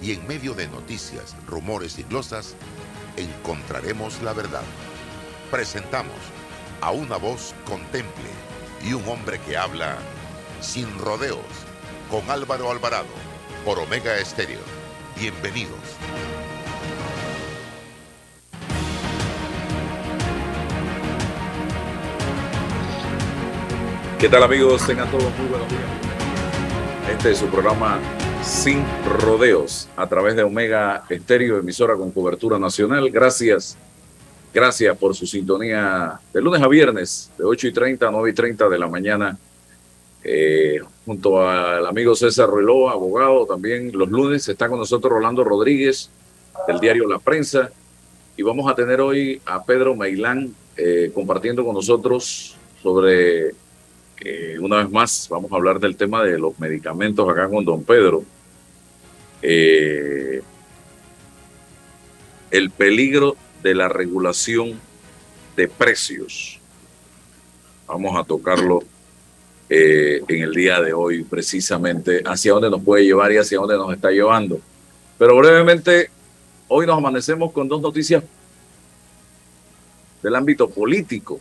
y en medio de noticias, rumores y glosas, encontraremos la verdad. Presentamos a una voz contemple y un hombre que habla sin rodeos con Álvaro Alvarado por Omega Estéreo. Bienvenidos. ¿Qué tal amigos? Tengan todos muy buenos días. Este es su programa Sin Rodeos a través de Omega Estéreo, emisora con cobertura nacional. Gracias, gracias por su sintonía de lunes a viernes, de 8 y 30 a 9 y 30 de la mañana, eh, junto al amigo César Reló, abogado también. Los lunes está con nosotros Rolando Rodríguez, del diario La Prensa, y vamos a tener hoy a Pedro Meilán eh, compartiendo con nosotros sobre eh, una vez más, vamos a hablar del tema de los medicamentos acá con don Pedro. Eh, el peligro de la regulación de precios. Vamos a tocarlo eh, en el día de hoy precisamente, hacia dónde nos puede llevar y hacia dónde nos está llevando. Pero brevemente, hoy nos amanecemos con dos noticias del ámbito político.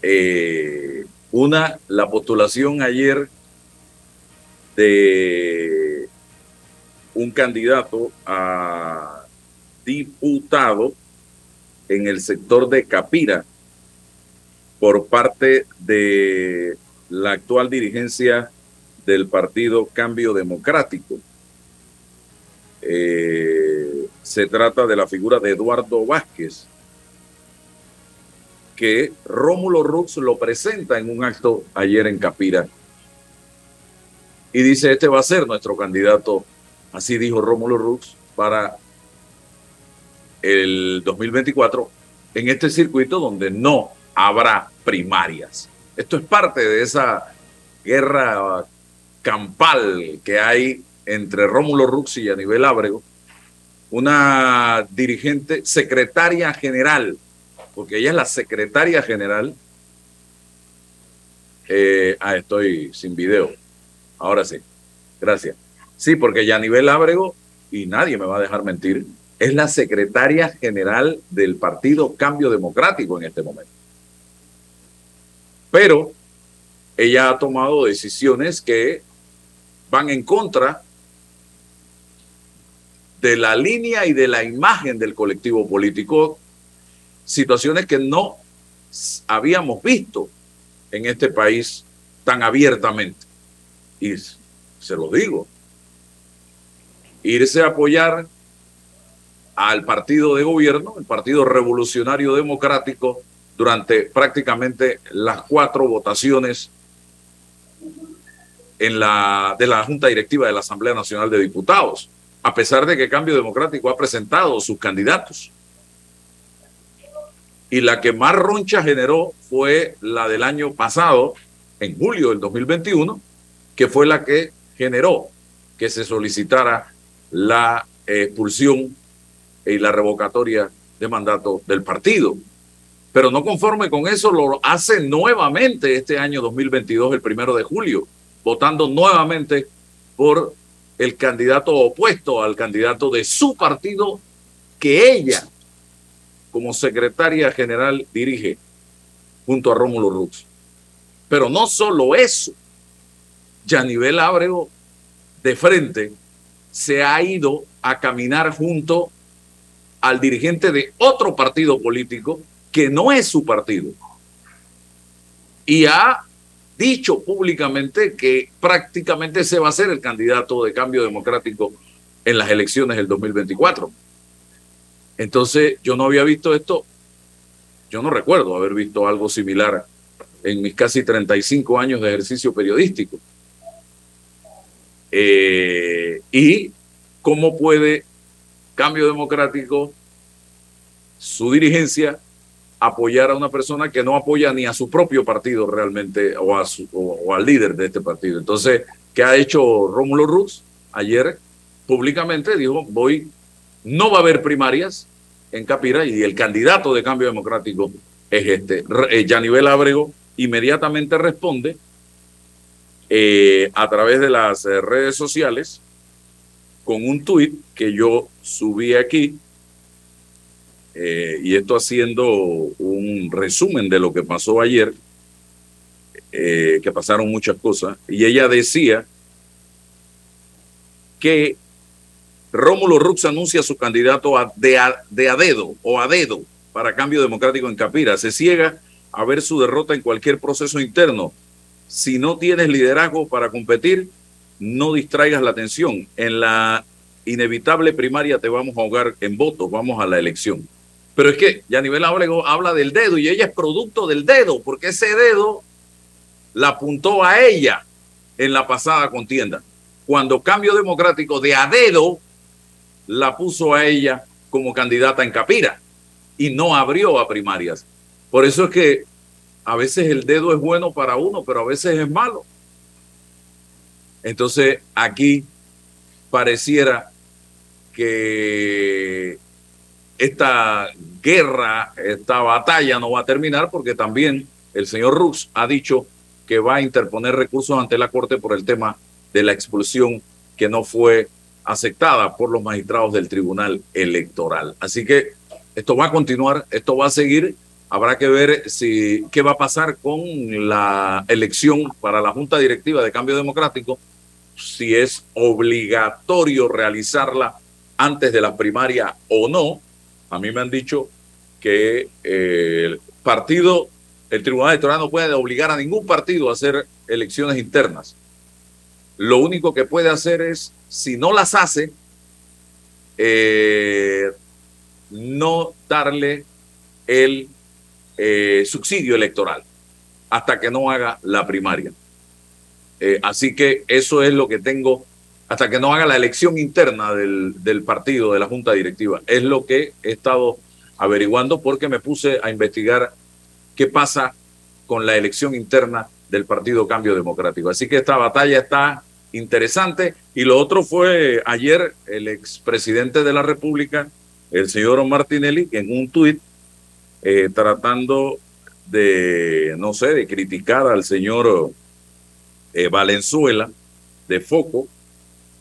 Eh, una, la postulación ayer de un candidato a diputado en el sector de Capira por parte de la actual dirigencia del partido Cambio Democrático. Eh, se trata de la figura de Eduardo Vázquez, que Rómulo Rux lo presenta en un acto ayer en Capira. Y dice, este va a ser nuestro candidato, así dijo Rómulo Rux, para el 2024 en este circuito donde no habrá primarias. Esto es parte de esa guerra campal que hay entre Rómulo Rux y Aníbal Ábrego, una dirigente secretaria general porque ella es la secretaria general. Eh, ah, estoy sin video. Ahora sí. Gracias. Sí, porque ya a nivel Ábrego, y nadie me va a dejar mentir, es la secretaria general del Partido Cambio Democrático en este momento. Pero ella ha tomado decisiones que van en contra de la línea y de la imagen del colectivo político situaciones que no habíamos visto en este país tan abiertamente. Y se lo digo, irse a apoyar al partido de gobierno, el Partido Revolucionario Democrático, durante prácticamente las cuatro votaciones en la, de la Junta Directiva de la Asamblea Nacional de Diputados, a pesar de que Cambio Democrático ha presentado sus candidatos. Y la que más roncha generó fue la del año pasado, en julio del 2021, que fue la que generó que se solicitara la expulsión y la revocatoria de mandato del partido. Pero no conforme con eso, lo hace nuevamente este año 2022, el primero de julio, votando nuevamente por el candidato opuesto al candidato de su partido que ella como secretaria general dirige junto a Rómulo Rux. Pero no solo eso, Yanivel Ábrego de frente se ha ido a caminar junto al dirigente de otro partido político que no es su partido. Y ha dicho públicamente que prácticamente se va a ser el candidato de cambio democrático en las elecciones del 2024. Entonces, yo no había visto esto, yo no recuerdo haber visto algo similar en mis casi 35 años de ejercicio periodístico. Eh, y cómo puede Cambio Democrático, su dirigencia, apoyar a una persona que no apoya ni a su propio partido realmente o, a su, al líder de este partido. Entonces, ¿qué ha hecho Rómulo Rux? Ayer públicamente dijo, voy, no va a haber primarias en Capira y el candidato de Cambio Democrático es este. Eh, Yanivel Ábrego inmediatamente responde eh, a través de las eh, redes sociales con un tuit que yo subí aquí eh, y esto haciendo un resumen de lo que pasó ayer, que pasaron muchas cosas, y ella decía que Rómulo Rux anuncia su candidato a, de, a, de a dedo o a dedo para cambio democrático en Capira. Se ciega a ver su derrota en cualquier proceso interno. Si no tienes liderazgo para competir, no distraigas la atención. En la inevitable primaria te vamos a ahogar en votos, vamos a la elección. Pero es que Yanivel Ábrego habla del dedo y ella es producto del dedo, porque ese dedo la apuntó a ella en la pasada contienda. Cuando Cambio Democrático de a dedo la puso a ella como candidata en Capira y no abrió a primarias. Por eso es que a veces el dedo es bueno para uno, pero a veces es malo. Entonces aquí pareciera que esta guerra, esta batalla no va a terminar porque también el señor Rux ha dicho que va a interponer recursos ante la Corte por el tema de la expulsión que no fue aceptada por los magistrados del Tribunal Electoral. Así que esto va a continuar, esto va a seguir. Habrá que ver qué va a pasar con la elección para la Junta Directiva de Cambio Democrático, si es obligatorio realizarla antes de la primaria o no, a mí me han dicho que eh, el partido, el Tribunal Electoral no puede obligar a ningún partido a hacer elecciones internas. Lo único que puede hacer es, si no las hace, eh, no darle el eh, subsidio electoral hasta que no haga la primaria. así que eso es lo que tengo hasta que no haga la elección interna del, del, partido, de la junta directiva. Es lo que he estado averiguando porque me puse a investigar qué pasa con la elección interna del Partido Cambio Democrático. Así que esta batalla está interesante. Y lo otro fue ayer el expresidente de la República, el señor Martinelli, en un tuit eh, tratando de, no sé, de criticar al señor eh, Valenzuela de Foco,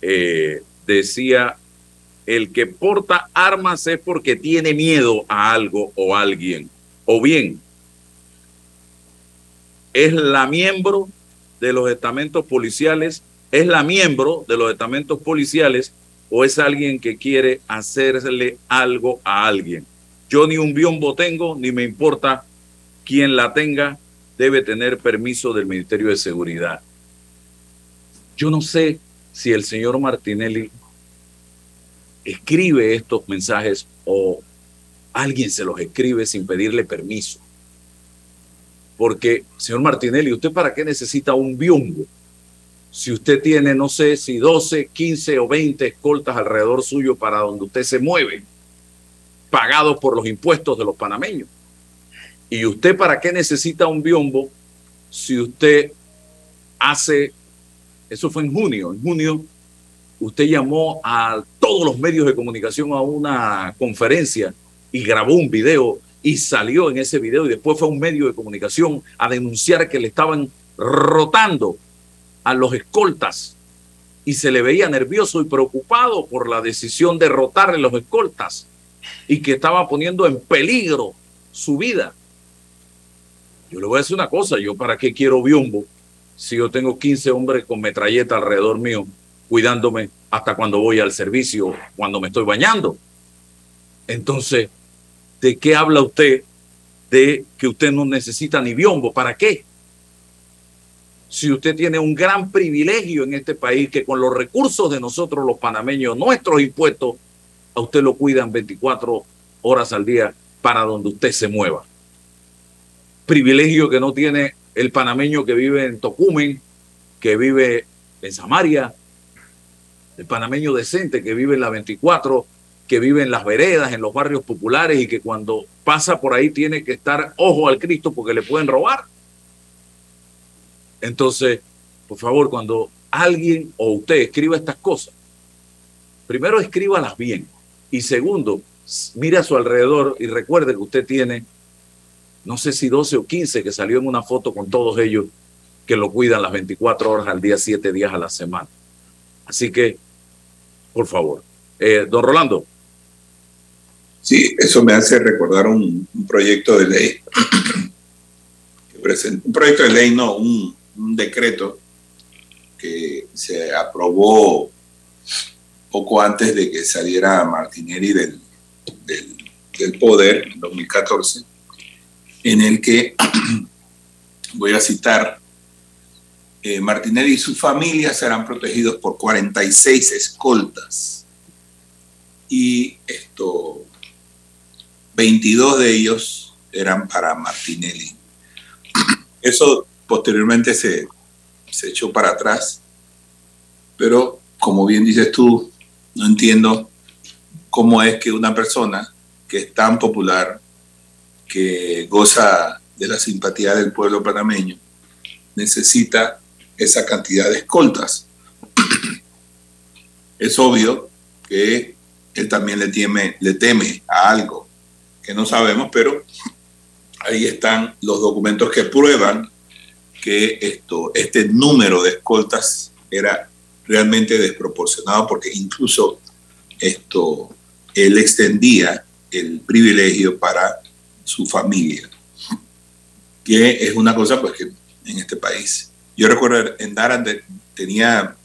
eh, decía, el que porta armas es porque tiene miedo a algo o a alguien. O bien, es la miembro de los estamentos policiales, es la miembro de los estamentos policiales o es alguien que quiere hacerle algo a alguien. Yo ni un biombo tengo, ni me importa quién la tenga, debe tener permiso del Ministerio de Seguridad. Yo no sé si el señor Martinelli escribe estos mensajes o alguien se los escribe sin pedirle permiso. Porque, señor Martinelli, ¿usted para qué necesita un biombo? Si usted tiene, no sé, si 12, 15 o 20 escoltas alrededor suyo para donde usted se mueve, pagados por los impuestos de los panameños. ¿Y usted para qué necesita un biombo si usted hace eso fue en junio. En junio usted llamó a todos los medios de comunicación a una conferencia y grabó un video y salió en ese video y después fue a un medio de comunicación a denunciar que le estaban rotando a los escoltas y se le veía nervioso y preocupado por la decisión de rotarle los escoltas y que estaba poniendo en peligro su vida. Yo le voy a decir una cosa, yo para qué quiero biombo si yo tengo 15 hombres con metralleta alrededor mío cuidándome hasta cuando voy al servicio, cuando me estoy bañando? Entonces, ¿de qué habla usted de que usted no necesita ni biombo? ¿Para qué? Si usted tiene un gran privilegio en este país que con los recursos de nosotros los panameños, nuestros impuestos, a usted lo cuidan 24 horas al día para donde usted se mueva. Privilegio que no tiene el panameño que vive en Tocumen, que vive en Samaria, el panameño decente que vive en la 24 que vive en las veredas, en los barrios populares y que cuando pasa por ahí tiene que estar ojo al Cristo porque le pueden robar. Entonces, por favor, cuando alguien o usted escriba estas cosas, primero escríbalas bien y segundo, mire a su alrededor y recuerde que usted tiene, no sé si 12 o 15 que salió en una foto con todos ellos que lo cuidan las 24 horas al día, 7 días a la semana. Así que, por favor. Eh, don Rolando. Sí, eso me hace recordar un, proyecto de ley. un proyecto de ley, no, un, decreto que se aprobó poco antes de que saliera Martinelli del, poder, en 2014, en el que, voy a citar, eh, Martinelli y su familia serán protegidos por 46 escoltas. Y esto, 22 de ellos eran para Martinelli. Eso posteriormente se, se echó para atrás, pero como bien dices tú, no entiendo cómo es que una persona que es tan popular, que goza de la simpatía del pueblo panameño, necesita esa cantidad de escoltas. es obvio que él también le teme, le teme a algo que no sabemos, pero ahí están los documentos que prueban que esto, este número de escoltas era realmente desproporcionado porque incluso esto, él extendía el privilegio para su familia, que es una cosa pues que en este país yo recuerdo en Daran tenía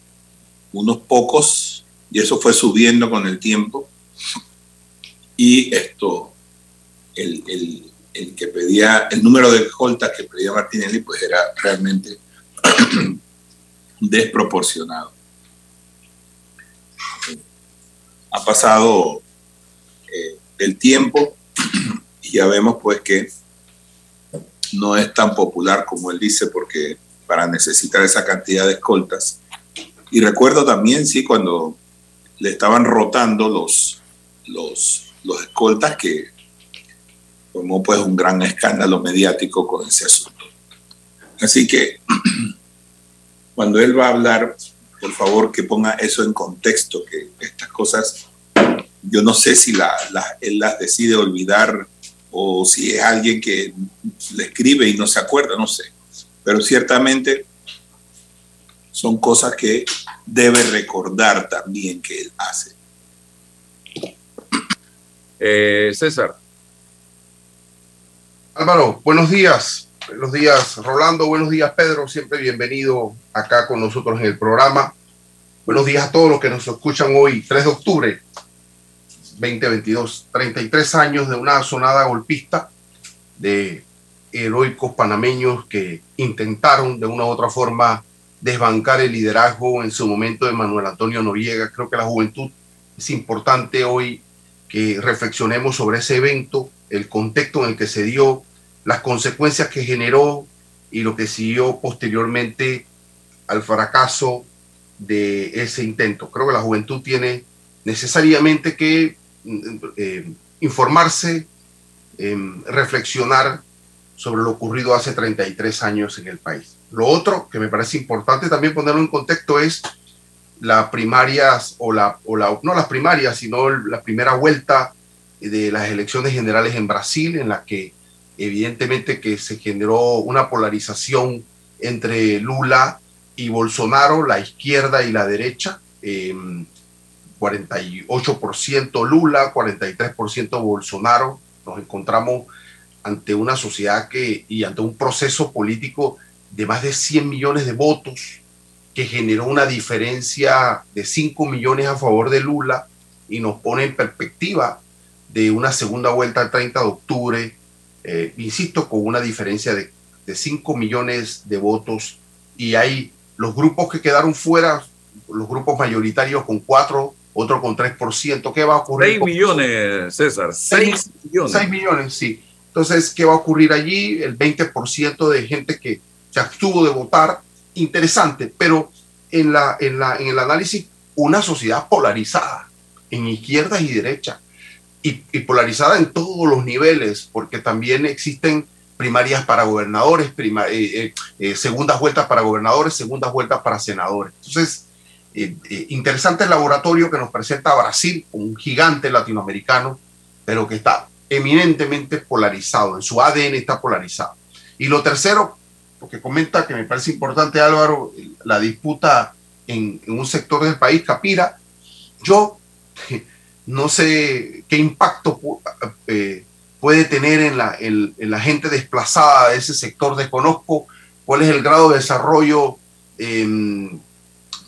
unos pocos y eso fue subiendo con el tiempo. Y esto, el, que pedía, el número de escoltas que pedía Martinelli, pues era realmente desproporcionado. Ha pasado eh, el tiempo y ya vemos pues que no es tan popular como él dice porque para necesitar esa cantidad de escoltas. Y recuerdo también, sí, cuando le estaban rotando los, los, los escoltas que formó pues un gran escándalo mediático con ese asunto. Así que cuando él va a hablar, por favor que ponga eso en contexto, que estas cosas, yo no sé si la, él las decide olvidar o si es alguien que le escribe y no se acuerda, no sé pero ciertamente son cosas que debe recordar también que él hace. Eh, César. Álvaro, buenos días. Buenos días, Rolando. Buenos días, Pedro. Siempre bienvenido acá con nosotros en el programa. Buenos días a todos los que nos escuchan hoy, 3 de octubre 2022. 33 años de una sonada golpista de heroicos panameños que intentaron de una u otra forma desbancar el liderazgo en su momento de Manuel Antonio Noriega. Creo que la juventud es importante hoy que reflexionemos sobre ese evento, el contexto en el que se dio, las consecuencias que generó y lo que siguió posteriormente al fracaso de ese intento. Creo que la juventud tiene necesariamente que eh, informarse, em, reflexionar sobre lo ocurrido hace 33 años en el país. Lo otro que me parece importante también ponerlo en contexto es las primarias o la, o la no las primarias, sino la primera vuelta de las elecciones generales en Brasil, en la que evidentemente que se generó una polarización entre Lula y Bolsonaro, la izquierda y la derecha. 48% em, Lula, 43% Bolsonaro. Nos encontramos ante una sociedad que, y ante un proceso político de más de 100 millones de votos, que generó una diferencia de 5 millones a favor de Lula y nos pone en perspectiva de una segunda vuelta el 30 de octubre, eh, insisto, con una diferencia de, de 5 millones de votos y hay los grupos que quedaron fuera, los grupos mayoritarios con 4, otro con 3%. ¿Qué va a ocurrir? 6 millones, César. 6 millones. 6 millones, sí. Entonces, ¿qué va a ocurrir allí? El 20% de gente que se abstuvo de votar, interesante, pero en, la, en, la, en el análisis, una sociedad polarizada. en izquierdas y derechas, y, polarizada en todos los niveles, porque también existen primarias para gobernadores, prima, eh, eh, eh, segundas vueltas para gobernadores, segundas vueltas para senadores. Entonces, interesante el laboratorio que nos presenta Brasil, un gigante latinoamericano, pero que está eminentemente polarizado, en su ADN está polarizado. Y lo tercero, porque comenta que me parece importante Álvaro, la disputa en, un sector del país, Capira, yo no sé qué impacto eh, puede tener en la, en, la, gente desplazada de ese sector, desconozco cuál es el grado de desarrollo em,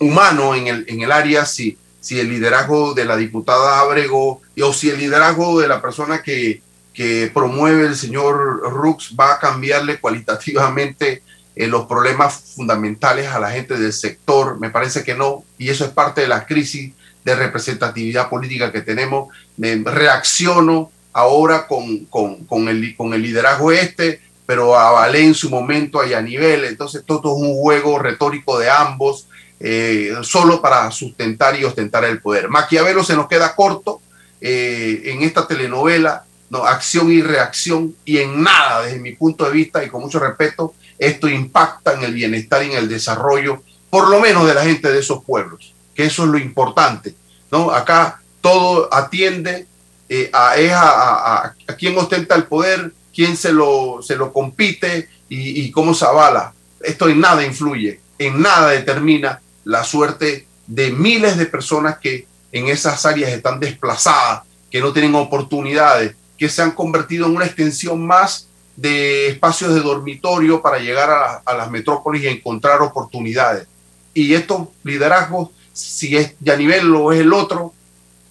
humano en el, área, si, el liderazgo de la diputada Abrego o si el liderazgo de la persona que, que promueve el señor Rux va a cambiarle cualitativamente eh, los problemas fundamentales a la gente del sector. Me parece que no, y eso es parte de la crisis de representatividad política que tenemos. Me reacciono ahora con, con, con, el, con el liderazgo este, pero avalé en su momento a nivel. Entonces, todo es un juego retórico de ambos, eh, solo para sustentar y ostentar el poder. Maquiavelo se nos queda corto eh, en esta telenovela no, acción y reacción, y en nada, desde mi punto de vista, y con mucho respeto, esto impacta en el bienestar y en el desarrollo, por lo menos de la gente de esos pueblos, que eso es lo importante. ¿no? Acá todo atiende eh, a, a, a, quién ostenta el poder, quién se lo, se lo compite y, cómo se avala. Esto en nada influye, en nada determina la suerte de miles de personas que en esas áreas están desplazadas, que no tienen oportunidades, que se han convertido en una extensión más de espacios de dormitorio para llegar a, las metrópolis y encontrar oportunidades. Y estos liderazgos, si es nivel o es el otro,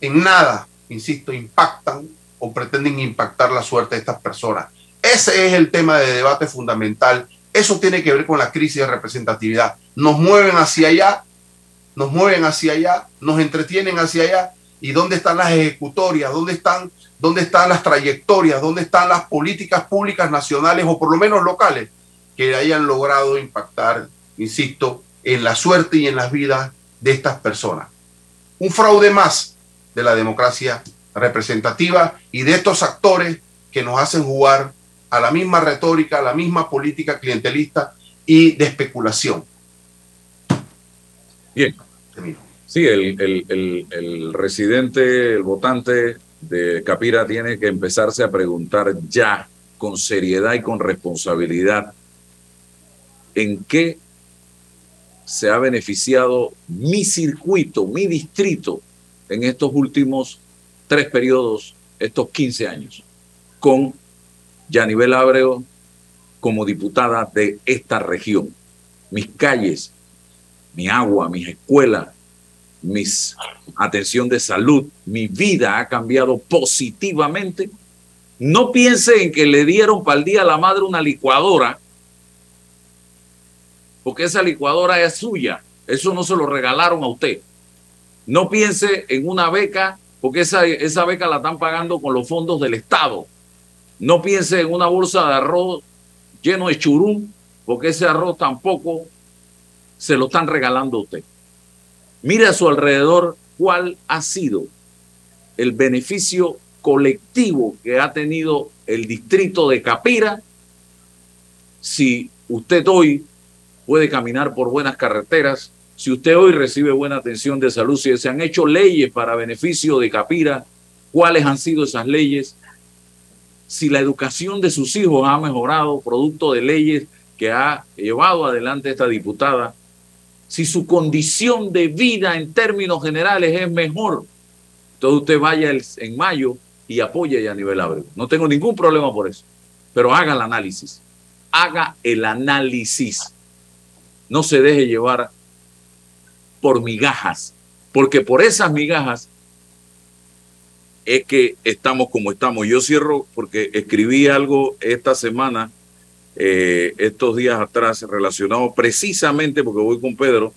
en nada, insisto, impactan o pretenden impactar la suerte de estas personas. Ese es el tema de debate fundamental. Eso tiene que ver con la crisis de representatividad. Nos mueven hacia allá, nos mueven hacia allá, nos entretienen hacia allá. ¿Y dónde están las ejecutorias? ¿Dónde están ¿Dónde están las trayectorias? ¿Dónde están las políticas públicas nacionales o por lo menos locales que hayan logrado impactar, insisto, en la suerte y en las vidas de estas personas? Un fraude más de la democracia representativa y de estos actores que nos hacen jugar a la misma retórica, a la misma política clientelista y de especulación. Bien. Sí, el, el, el residente, el votante de Capira tiene que empezarse a preguntar ya con seriedad y con responsabilidad en qué se ha beneficiado mi circuito, mi distrito en estos últimos tres periodos, estos 15 años, con Yanivel Abreu como diputada de esta región. Mis calles, mi agua, mis escuelas, mis atención de salud, mi vida ha cambiado positivamente. No piense en que le dieron para el día a la madre una licuadora, porque esa licuadora es suya. Eso no se lo regalaron a usted. No piense en una beca, porque esa, esa beca la están pagando con los fondos del Estado. No piense en una bolsa de arroz lleno de churum, porque ese arroz tampoco se lo están regalando a usted. Mire a su alrededor cuál ha sido el beneficio colectivo que ha tenido el distrito de Capira si usted hoy puede caminar por buenas carreteras, si usted hoy recibe buena atención de salud, si se han hecho leyes para beneficio de Capira, cuáles han sido esas leyes, si la educación de sus hijos ha mejorado producto de leyes que ha llevado adelante esta diputada, si su condición de vida en términos generales es mejor, entonces usted vaya en mayo y apoye a nivel Abreu. No tengo ningún problema por eso, pero haga el análisis. Haga el análisis. No se deje llevar por migajas, porque por esas migajas es que estamos como estamos. Yo cierro porque escribí algo esta semana eh, estos días atrás relacionado precisamente, porque voy con Pedro,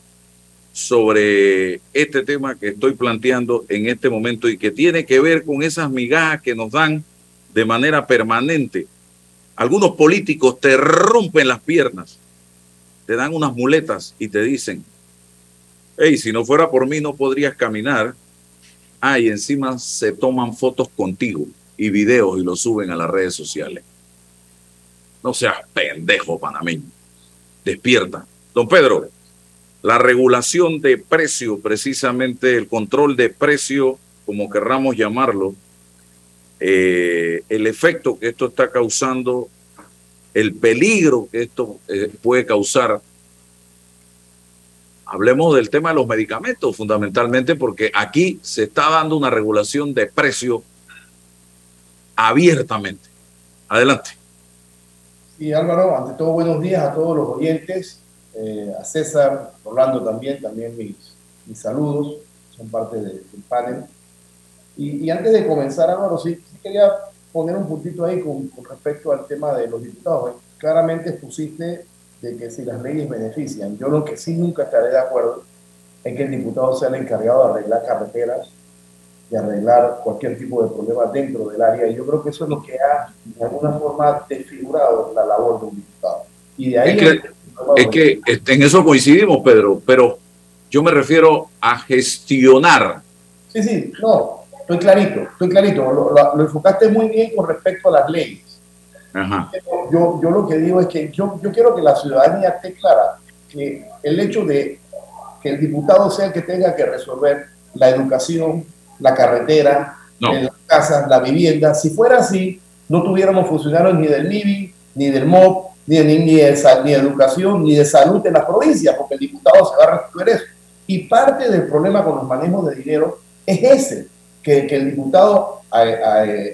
sobre este tema que estoy planteando en este momento y que tiene que ver con esas migajas que nos dan de manera permanente. Algunos políticos te rompen las piernas, te dan unas muletas y te dicen, hey, si no fuera por mí no podrías caminar, Ah, y encima se toman fotos contigo y videos y los suben a las redes sociales. No seas pendejo panameño. Despierta. Don Pedro, la regulación de precio, precisamente el control de precio, como querramos llamarlo, eh, el efecto que esto está causando, el peligro que esto eh, puede causar. Hablemos del tema de los medicamentos fundamentalmente porque aquí se está dando una regulación de precio abiertamente. Adelante. Sí, Álvaro, ante todo buenos días a todos los oyentes, eh, a César, Orlando también, también mis, mis saludos, son parte del panel. Y, antes de comenzar, Álvaro, sí, quería poner un puntito ahí con, respecto al tema de los diputados. Claramente expusiste de que si las leyes benefician, yo lo que sí nunca estaré de acuerdo es que el diputado sea el encargado de arreglar carreteras, de arreglar cualquier tipo de problema dentro del área. Y yo creo que eso es lo que ha, de alguna forma, desfigurado la labor de un diputado. Y de ahí... Es que, es que en eso coincidimos, Pedro, pero yo me refiero a gestionar. Sí, sí, no, Estoy clarito, estoy clarito. Lo, enfocaste muy bien con respecto a las leyes. Yo, yo lo que digo es que yo, yo quiero que la ciudadanía esté clara que el hecho de que el diputado sea el que tenga que resolver la educación, la carretera, las casas, la vivienda, si fuera así, no tuviéramos funcionarios ni del MIBI, ni del MOP, ni de, ni, de, ni de educación, ni de salud en las provincias, porque el diputado se va a resolver eso. Y parte del problema con los manejos de dinero es ese, que, el diputado,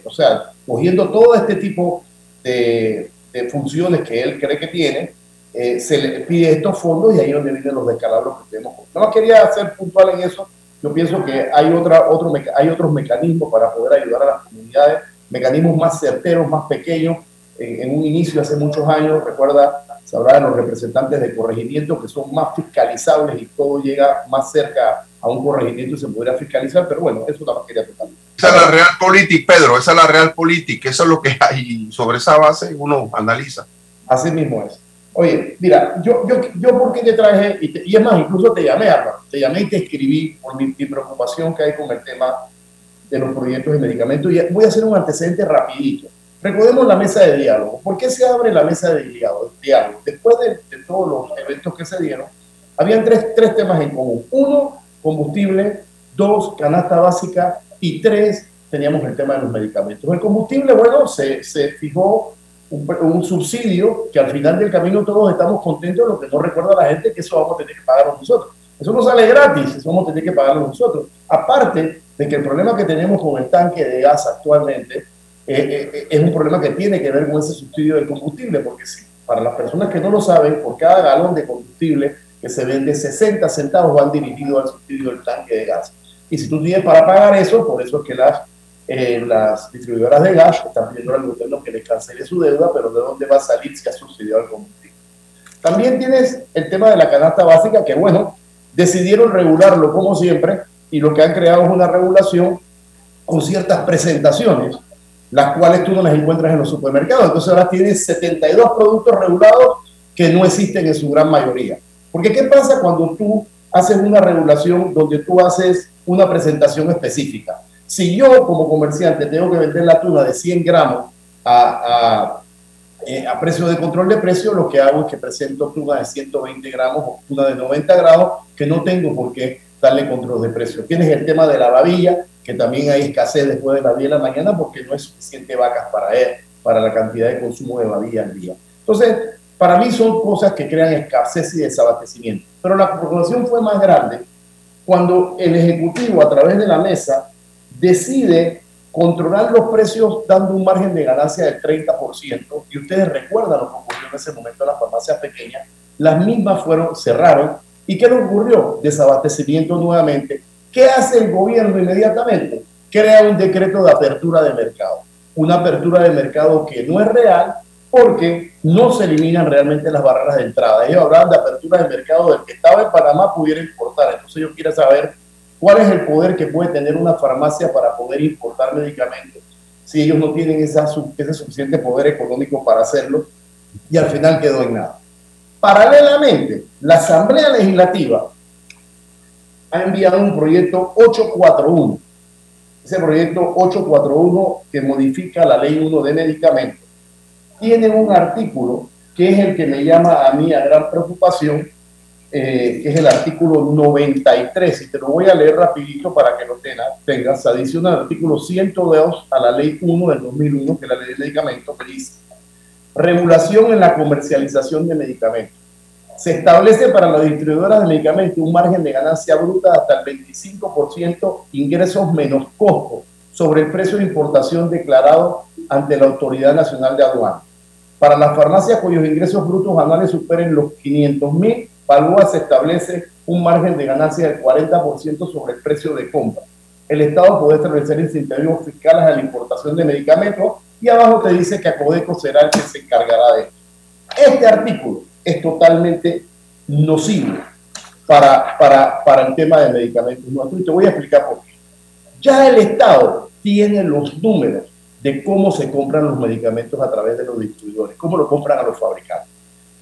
o sea, cogiendo todo este tipo de, funciones que él cree que tiene, eh, se le pide estos fondos y ahí es donde vienen los descalabros que tenemos. No más quería ser puntual en eso. Yo pienso que hay, otra, otro, hay otros mecanismos para poder ayudar a las comunidades, mecanismos más certeros, más pequeños. En, un inicio, hace muchos años, recuerda, se hablaba de los representantes de corregimiento que son más fiscalizables y todo llega más cerca a un corregimiento y se podría fiscalizar, pero bueno, eso la quería total. Esa es la real política, Pedro, esa es la real política, eso es lo que hay, sobre esa base uno analiza. Así mismo es. Oye, mira, yo, yo, yo por qué te traje, y, es más, incluso te llamé, Álvaro, te llamé y te escribí por mi, mi, preocupación que hay con el tema de los proyectos de medicamentos. Y voy a hacer un antecedente rapidito. Recordemos la mesa de diálogo. ¿Por qué se abre la mesa de diálogo? Después de, de todos los eventos que se dieron, habían tres, tres temas en común. Uno, combustible, dos, canasta básica y tres, teníamos el tema de los medicamentos. El combustible, bueno, se, se fijó un, subsidio que al final del camino todos estamos contentos, lo que no recuerda la gente que eso vamos a tener que pagar nosotros. Eso no sale gratis, eso vamos a tener que pagarlo nosotros. Aparte de que el problema que tenemos con el tanque de gas actualmente eh, eh, eh, es un problema que tiene que ver con ese subsidio del combustible, porque si, para las personas que no lo saben, por cada galón de combustible que se vende 60 centavos van dirigidos al subsidio del tanque de gas. Y si tú tienes para pagar eso, por eso es que las, eh, las distribuidoras de gas están pidiendo al gobierno que le cancele su deuda, pero ¿de dónde va a salir si ha subsidiado el combustible? También tienes el tema de la canasta básica, que bueno, decidieron regularlo como siempre, y lo que han creado es una regulación con ciertas presentaciones, las cuales tú no las encuentras en los supermercados. Entonces ahora tienes 72 productos regulados que no existen en su gran mayoría. Porque ¿qué pasa cuando tú haces una regulación donde tú haces una presentación específica? Si yo como comerciante tengo que vender la tuna de 100 gramos a, eh, a, precio de control de precio, lo que hago es que presento tuna de 120 gramos o tuna de 90 grados que no tengo por qué darle control de precio. Tienes el tema de la babilla, que también hay escasez después de las 10 de la mañana porque no es suficiente vacas para él, para la cantidad de consumo de babilla al día. Entonces, para mí son cosas que crean escasez y desabastecimiento. Pero la preocupación fue más grande cuando el Ejecutivo, a través de la mesa, decide controlar los precios dando un margen de ganancia del 30%. Y ustedes recuerdan lo que ocurrió en ese momento en las farmacias pequeñas. Las mismas fueron, cerraron. ¿Y qué le ocurrió? Desabastecimiento nuevamente. ¿Qué hace el gobierno inmediatamente? Crea un decreto de apertura de mercado. Una apertura de mercado que no es real, porque no se eliminan realmente las barreras de entrada. Ellos hablan de apertura del mercado del que estaba en Panamá pudiera importar. Entonces yo quiero saber cuál es el poder que puede tener una farmacia para poder importar medicamentos si ellos no tienen esa, ese suficiente poder económico para hacerlo y al final quedó en nada. Paralelamente, la Asamblea Legislativa ha enviado un proyecto 841 ese proyecto 841 que modifica la ley 1 de medicamentos, tiene un artículo que es el que me llama a mí a gran preocupación, eh, que es el artículo 93, y te lo voy a leer rapidito para que lo tengas, tengas, adiciona el artículo 102 a la ley 1 del 2001, que es la ley de medicamentos, que dice, regulación en la comercialización de medicamentos. Se establece para las distribuidoras de medicamentos un margen de ganancia bruta hasta el 25% ingresos menos costos sobre el precio de importación declarado ante la Autoridad Nacional de Aduanas. Para las farmacias cuyos ingresos brutos anuales superen los 500 mil, Palúa se establece un margen de ganancia del 40% sobre el precio de compra. El Estado puede establecer incentivos fiscales a la importación de medicamentos y abajo te dice que Acodeco será el que se encargará de esto. Este artículo es totalmente nocivo para, para, para el tema de medicamentos Y te voy a explicar por qué. Ya el Estado tiene los números de cómo se compran los medicamentos a través de los distribuidores, cómo lo compran a los fabricantes.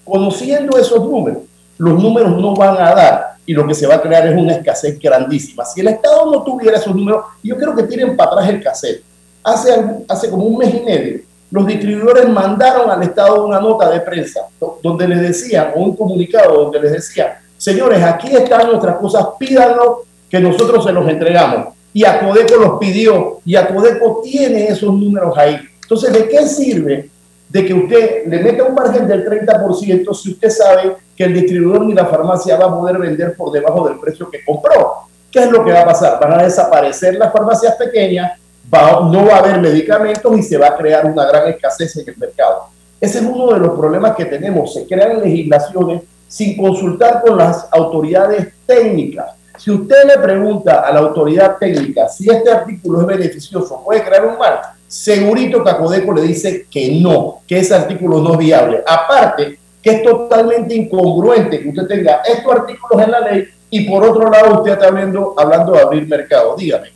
Conociendo esos números, los números no van a dar y lo que se va a crear es una escasez grandísima. Si el Estado no tuviera esos números, yo creo que tienen para atrás el cassette. Hace, hace como un mes y medio, los distribuidores mandaron al Estado una nota de prensa donde les decían, o un comunicado donde les decían, señores, aquí están nuestras cosas, pídanlo que nosotros se los entregamos. Y Acodeco los pidió y Acodeco tiene esos números ahí. Entonces, ¿de qué sirve de que usted le meta un margen del 30% si usted sabe que el distribuidor ni la farmacia va a poder vender por debajo del precio que compró? ¿Qué es lo que va a pasar? Van a desaparecer las farmacias pequeñas, no va a haber medicamentos y se va a crear una gran escasez en el mercado. Ese es uno de los problemas que tenemos. Se crean legislaciones sin consultar con las autoridades técnicas. Si usted le pregunta a la autoridad técnica si este artículo es beneficioso, puede crear un mal, segurito Cacodeco le dice que no, que ese artículo no es viable. Aparte, que es totalmente incongruente que usted tenga estos artículos en la ley y por otro lado usted está hablando, hablando de abrir mercado. Dígame,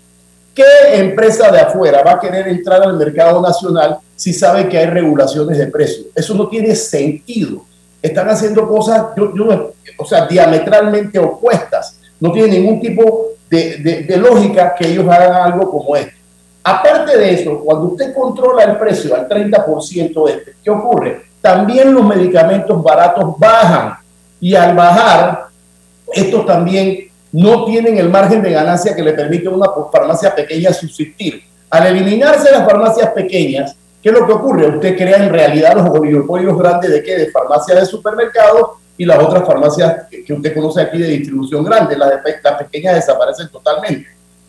¿qué empresa de afuera va a querer entrar al mercado nacional si sabe que hay regulaciones de precios? Eso no tiene sentido. Están haciendo cosas, yo, o sea, diametralmente opuestas. No tiene ningún tipo de, de lógica que ellos hagan algo como esto. Aparte de eso, cuando usted controla el precio al 30% este, ¿qué ocurre? También los medicamentos baratos bajan y al bajar, estos también no tienen el margen de ganancia que le permite a una farmacia pequeña subsistir. Al eliminarse las farmacias pequeñas, ¿qué es lo que ocurre? Usted crea en realidad los oligopolios grandes de qué? De farmacias de supermercados y las otras farmacias que usted conoce aquí de distribución grande, las, de, las pequeñas desaparecen totalmente.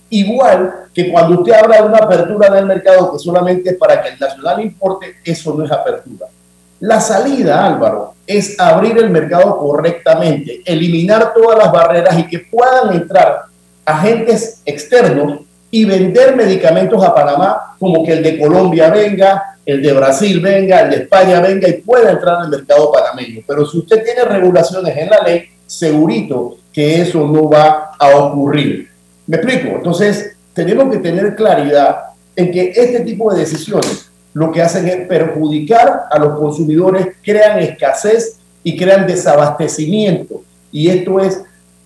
Igual que cuando usted habla de una apertura del mercado que solamente es para que el nacional importe, eso no es apertura. La salida, Álvaro, es abrir el mercado correctamente, eliminar todas las barreras y que puedan entrar agentes externos y vender medicamentos a Panamá como que el de Colombia venga, el de Brasil venga, el de España venga y pueda entrar al mercado panameño. Pero si usted tiene regulaciones en la ley, segurito que eso no va a ocurrir. ¿Me explico? Entonces, tenemos que tener claridad en que este tipo de decisiones lo que hacen es perjudicar a los consumidores, crean escasez y crean desabastecimiento. Y esto es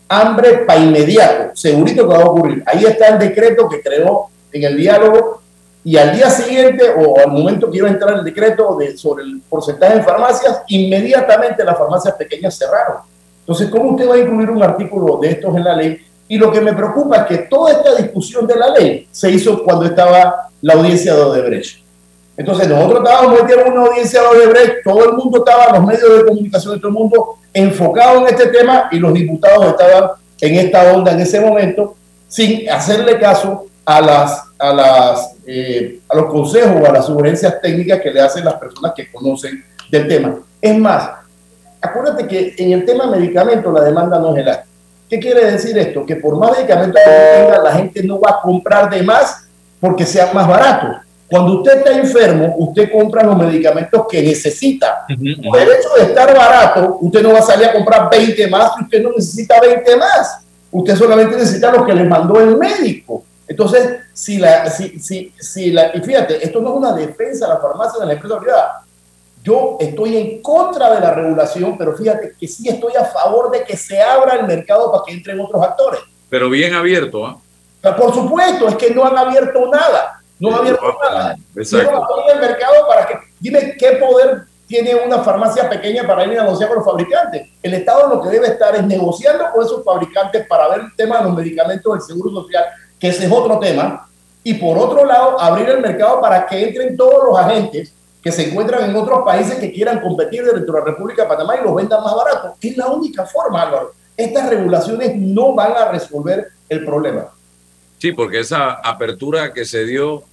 hambre para inmediato, segurito que va a ocurrir. Ahí está el decreto que creó en el diálogo y al día siguiente o al momento que iba a entrar el decreto de, sobre el porcentaje en farmacias, inmediatamente las farmacias pequeñas cerraron. Entonces, ¿cómo usted va a incluir un artículo de estos en la ley y lo que me preocupa es que toda esta discusión de la ley se hizo cuando estaba la audiencia de Odebrecht. Entonces nosotros estábamos metiendo una audiencia de Odebrecht, todo el mundo estaba, los medios de comunicación de todo el mundo enfocado en este tema y los diputados estaban en esta onda en ese momento sin hacerle caso a las a las eh, a los consejos o a las sugerencias técnicas que le hacen las personas que conocen del tema. Es más, acuérdate que en el tema medicamentos la demanda no es elástica. ¿Qué quiere decir esto? Que por más medicamentos que tenga, la gente no va a comprar de más porque sean más baratos. Cuando usted está enfermo, usted compra los medicamentos que necesita. Por el hecho de estar barato, usted no va a salir a comprar 20 más usted no necesita 20 más. Usted solamente necesita lo que le mandó el médico. Entonces, si la, si, si, si la, y fíjate, esto no es una defensa de la farmacia de la empresa privada. Yo estoy en contra de la regulación, pero fíjate que sí estoy a favor de que se abra el mercado para que entren otros actores. Pero bien abierto, ¿ah? por supuesto, es que no han abierto nada. No han abierto nada. Exacto. No el mercado para que. Dime qué poder tiene una farmacia pequeña para ir a negociar con los fabricantes. El Estado lo que debe estar es negociando con esos fabricantes para ver el tema de los medicamentos del Seguro Social, que ese es otro tema. Y por otro lado, abrir el mercado para que entren todos los agentes que se encuentran en otros países que quieran competir dentro de la República de Panamá y los vendan más barato. Es la única forma, Álvaro. Estas regulaciones no van a resolver el problema. Sí, porque esa apertura que se dio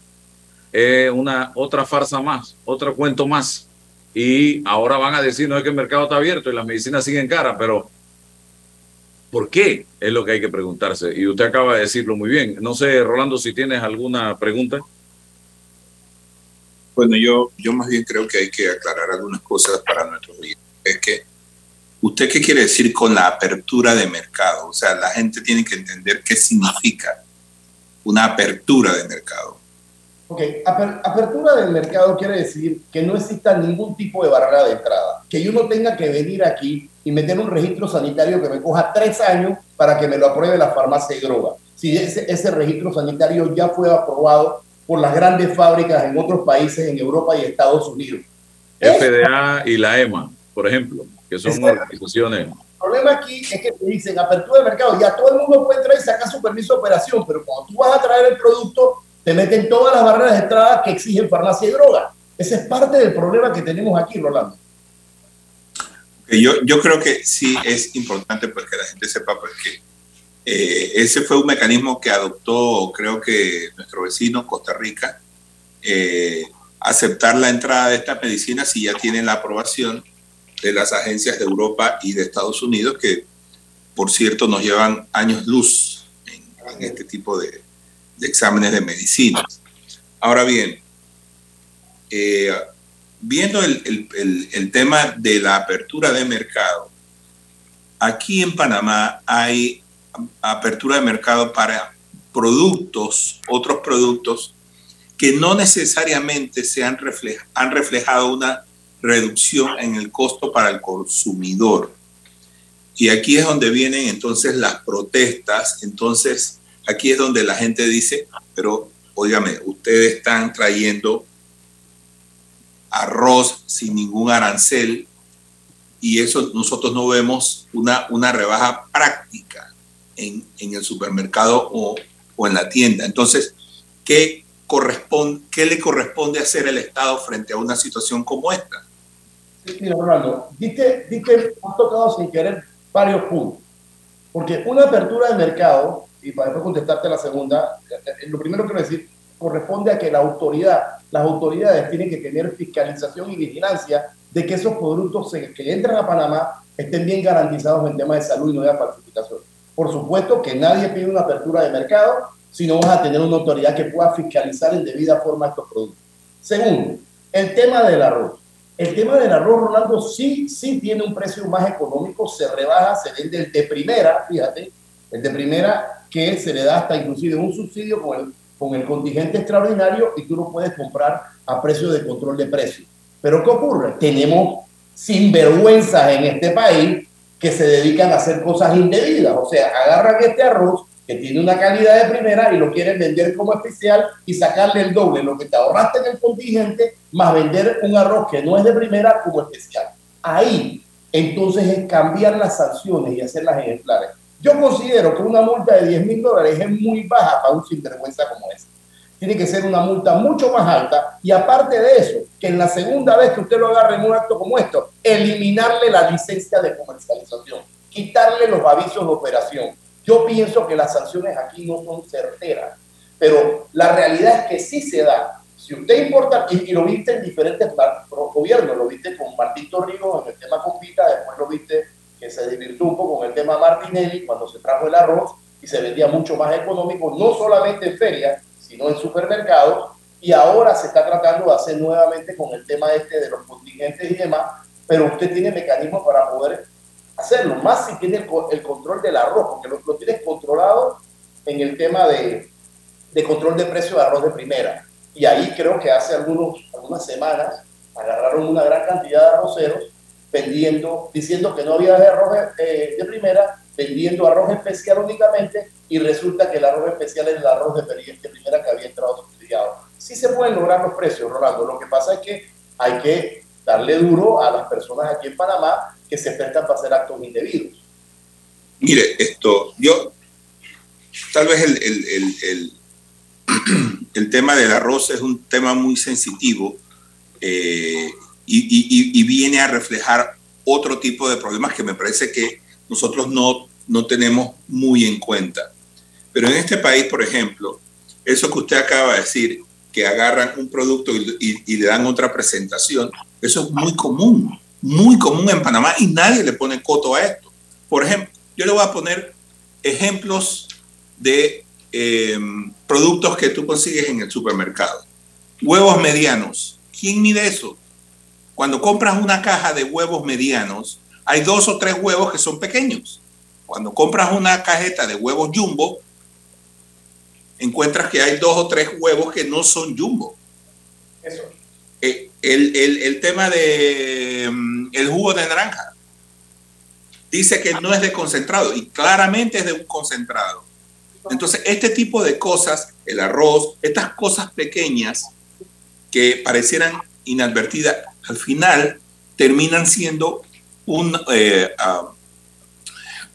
es una otra farsa más, otro cuento más. Y ahora van a decir, no es que el mercado está abierto y las medicinas siguen caras, pero ¿por qué? Es lo que hay que preguntarse. Y usted acaba de decirlo muy bien. No sé, Rolando, si tienes alguna pregunta. Bueno, yo, yo más bien creo que hay que aclarar algunas cosas para nuestros oyentes. Es que, ¿usted qué quiere decir con la apertura de mercado? O sea, la gente tiene que entender qué significa una apertura de mercado. Ok, apertura del mercado quiere decir que no exista ningún tipo de barrera de entrada, que yo no tenga que venir aquí y meter un registro sanitario que me coja tres años para que me lo apruebe la farmacia de droga. Si ese, ese registro sanitario ya fue aprobado por las grandes fábricas en otros países, en Europa y Estados Unidos. FDA y la EMA, por ejemplo, que son organizaciones. El problema aquí es que te dicen apertura de mercado, ya todo el mundo puede traer y sacar su permiso de operación, pero cuando tú vas a traer el producto, te meten todas las barreras de entrada que exigen farmacia y droga. Ese es parte del problema que tenemos aquí, Rolando. Yo, yo creo que sí es importante pues, que la gente sepa pues, que eh, ese fue un mecanismo que adoptó, creo que nuestro vecino Costa Rica, eh, aceptar la entrada de esta medicina si ya tienen la aprobación de las agencias de Europa y de Estados Unidos, que por cierto nos llevan años luz en este tipo de, exámenes de medicina. Ahora bien, eh, viendo el, tema de la apertura de mercado, aquí en Panamá hay apertura de mercado para productos, otros productos que no necesariamente se han reflejado una reducción en el costo para el consumidor. Y aquí es donde vienen entonces las protestas. Entonces, Aquí es donde la gente dice, pero óigame, ustedes están trayendo arroz sin ningún arancel y eso nosotros no vemos una, una rebaja práctica en, en el supermercado o, o, en la tienda. Entonces, ¿qué, corresponde, ¿qué le corresponde hacer el Estado frente a una situación como esta? Mira, Ronaldo, diste, diste, has tocado sin querer varios puntos. Porque una apertura de mercado y para después contestarte la segunda, eh, lo primero que quiero decir corresponde a que la autoridad, las autoridades tienen que tener fiscalización y vigilancia de que esos productos que entran a Panamá estén bien garantizados en temas de salud y no de falsificación. Por supuesto que nadie pide una apertura de mercado si no vas a tener una autoridad que pueda fiscalizar en debida forma estos productos. Segundo, el tema del arroz. El tema del arroz, Rolando, sí, sí tiene un precio más económico, se rebaja, se vende el de primera, fíjate, el de primera que se le da hasta inclusive un subsidio con el, con el contingente extraordinario y tú lo puedes comprar a precio de control de precios. Pero ¿qué ocurre? Tenemos sinvergüenzas en este país que se dedican a hacer cosas indebidas. O sea, agarran este arroz que tiene una calidad de primera y lo quieren vender como especial y sacarle el doble, lo que te ahorraste en el contingente, más vender un arroz que no es de primera como especial. Ahí, entonces, es cambiar las sanciones y hacerlas ejemplares. Yo considero que una multa de 10 mil dólares es muy baja para un sinvergüenza como este. Tiene que ser una multa mucho más alta y aparte de eso, que en la segunda vez que usted lo agarre en un acto como esto, eliminarle la licencia de comercialización, quitarle los avisos de operación. Yo pienso que las sanciones aquí no son certeras, pero la realidad es que sí se da. Si usted importa, y, lo viste en diferentes gobiernos, lo viste con Martín Torrijos en el tema Compita, después lo viste que se divirtió un poco con el tema Martinelli cuando se trajo el arroz y se vendía mucho más económico, no solamente en ferias, sino en supermercados, y ahora se está tratando de hacer nuevamente con el tema este de los contingentes y demás, pero usted tiene mecanismos para poder hacerlo, más si tiene el, control del arroz, porque lo, lo tienes controlado en el tema de, de control de precio de arroz de primera. Y ahí creo que hace algunos, algunas semanas agarraron una gran cantidad de arroceros vendiendo, diciendo que no había arroz eh, de primera, vendiendo arroz especial únicamente y resulta que el arroz especial es el arroz de primera que había entrado subsidiado. Sí se pueden lograr los precios, Rolando. Lo que pasa es que hay que darle duro a las personas aquí en Panamá que se prestan para hacer actos indebidos. Mire, esto, yo, tal vez el, el, el, tema del arroz es un tema muy sensitivo eh, y, y, viene a reflejar otro tipo de problemas que me parece que nosotros no, no tenemos muy en cuenta. Pero en este país, por ejemplo, eso que usted acaba de decir, que agarran un producto y, y, le dan otra presentación, eso es muy común, muy común en Panamá y nadie le pone coto a esto. Por ejemplo, yo le voy a poner ejemplos de em, productos que tú consigues en el supermercado. Huevos medianos. ¿Quién mide eso? Cuando compras una caja de huevos medianos, hay dos o tres huevos que son pequeños. Cuando compras una cajeta de huevos jumbo, encuentras que hay dos o tres huevos que no son jumbo. Eso. Eh, el, el, el, tema de mm, el jugo de naranja dice que no es de concentrado y claramente es de un concentrado. Entonces, este tipo de cosas, el arroz, estas cosas pequeñas que parecieran inadvertidas, al final terminan siendo un eh, ah,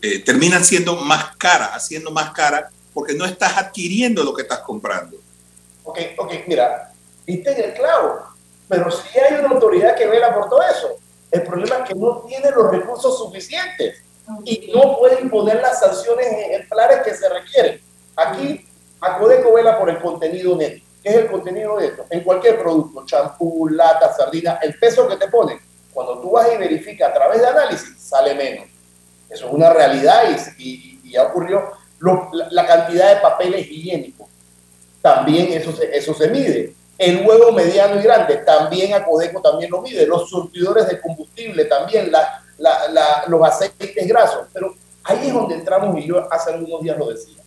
eh, terminan siendo más cara, haciendo más cara porque no estás adquiriendo lo que estás comprando. Ok, ok, mira, viste en el clavo, pero si hay una autoridad que vela por todo eso. El problema es que no tiene los recursos suficientes y no puede imponer las sanciones ejemplares que se requieren. Aquí, Acodeco vela por el contenido neto. ¿Qué es el contenido neto? En cualquier producto, champú, lata, sardina, el peso que te ponen, cuando tú vas y verificas a través de análisis, sale menos. Eso es una realidad y, y ya ocurrió la, cantidad de papeles higiénicos. También eso eso se mide. El huevo mediano y grande, también a Codeco también lo mide. Los surtidores de combustible también, la, la, los aceites grasos. Pero ahí es donde entramos y yo hace algunos días lo decía.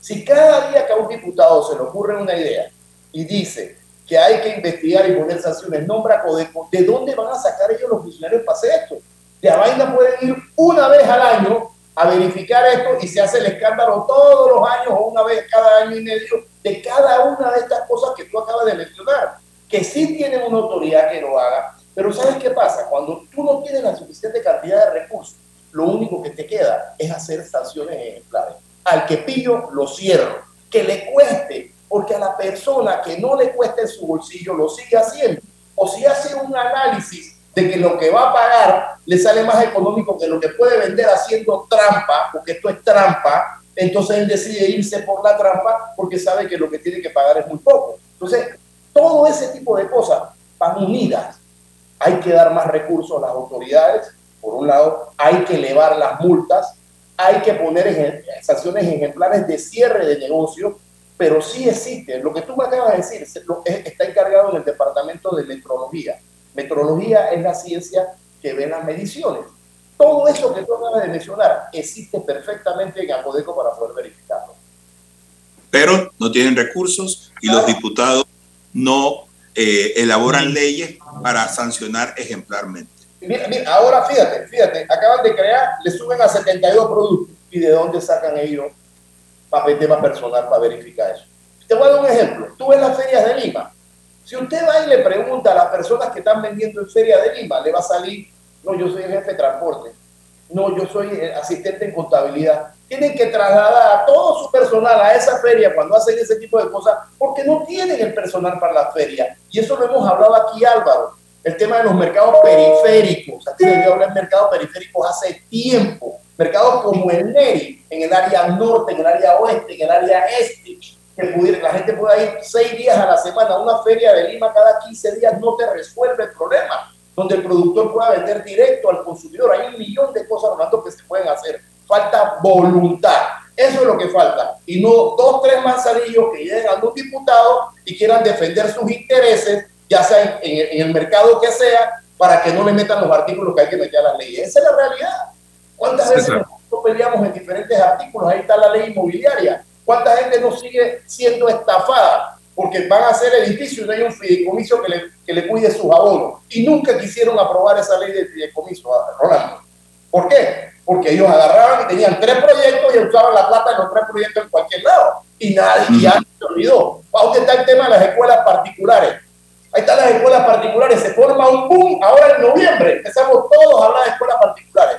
Si cada día que a un diputado se le ocurre una idea y dice que hay que investigar y poner sanciones, nombra Codeco, ¿de dónde van a sacar ellos los funcionarios para hacer esto? De vaina pueden ir una vez al año a verificar esto y se hace el escándalo todos los años o una vez cada año y medio de cada una de estas cosas que tú acabas de mencionar, que sí tienen una autoridad que lo haga, pero ¿sabes qué pasa? Cuando tú no tienes la suficiente cantidad de recursos, lo único que te queda es hacer sanciones ejemplares. Al que pillo, lo cierro. Que le cueste, porque a la persona que no le cueste en su bolsillo lo sigue haciendo. O si hace un análisis de que lo que va a pagar le sale más económico que lo que puede vender haciendo trampa, porque esto es trampa, entonces él decide irse por la trampa porque sabe que lo que tiene que pagar es muy poco. Entonces, todo ese tipo de cosas van unidas. Hay que dar más recursos a las autoridades, por un lado, hay que elevar las multas, hay que poner sanciones ejemplares de cierre de negocio, pero sí existe, lo que tú me acabas de decir, está encargado en el Departamento de Metrología Metrología es la ciencia que ve las mediciones. Todo eso que tú acabas de mencionar existe perfectamente en Apodeco para poder verificarlo. Pero no tienen recursos y los diputados no eh, elaboran leyes para sancionar ejemplarmente. Mira, mira, ahora fíjate, fíjate, acaban de crear, le suben a 72 productos. ¿Y de dónde sacan ellos papel tema personal para verificar eso? Te voy a dar un ejemplo. Tú ves las ferias de Lima, si usted va y le pregunta a las personas que están vendiendo en Feria de Lima, le va a salir, no, yo soy el jefe de transporte, no, yo soy asistente en contabilidad. Tienen que trasladar a todo su personal a esa feria cuando hacen ese tipo de cosas, porque no tienen el personal para la feria. Y eso lo hemos hablado aquí, Álvaro. El tema de los mercados periféricos. Aquí debió hablar de mercados periféricos hace tiempo. Mercados como el NERI, en el área norte, en el área oeste, en el área este, que la gente pueda ir seis días a la semana a una feria de Lima cada 15 días, no te resuelve el problema. Donde el productor pueda vender directo al consumidor. Hay un millón de cosas, Rolando, que se pueden hacer. Falta voluntad. Eso es lo que falta. Y no dos, tres manzanillos que lleguen a un diputado y quieran defender sus intereses, ya sea en, el mercado que sea, para que no le metan los artículos que hay que meter a las leyes. Esa es la realidad. ¿Cuántas veces nosotros peleamos en diferentes artículos? Ahí está la ley inmobiliaria ¿Cuánta gente no sigue siendo estafada? Porque van a hacer edificios y no hay un fideicomiso que le, que le cuide sus abonos. Y nunca quisieron aprobar esa ley de fideicomiso, Rolando. ¿Por qué? porque ellos agarraban y tenían tres proyectos y usaban la plata en los tres proyectos en cualquier lado. Y nadie ya se olvidó. ¿Dónde está el tema de las escuelas particulares? Ahí están las escuelas particulares, se forma un boom ahora en noviembre. Empezamos todos a hablar de escuelas particulares.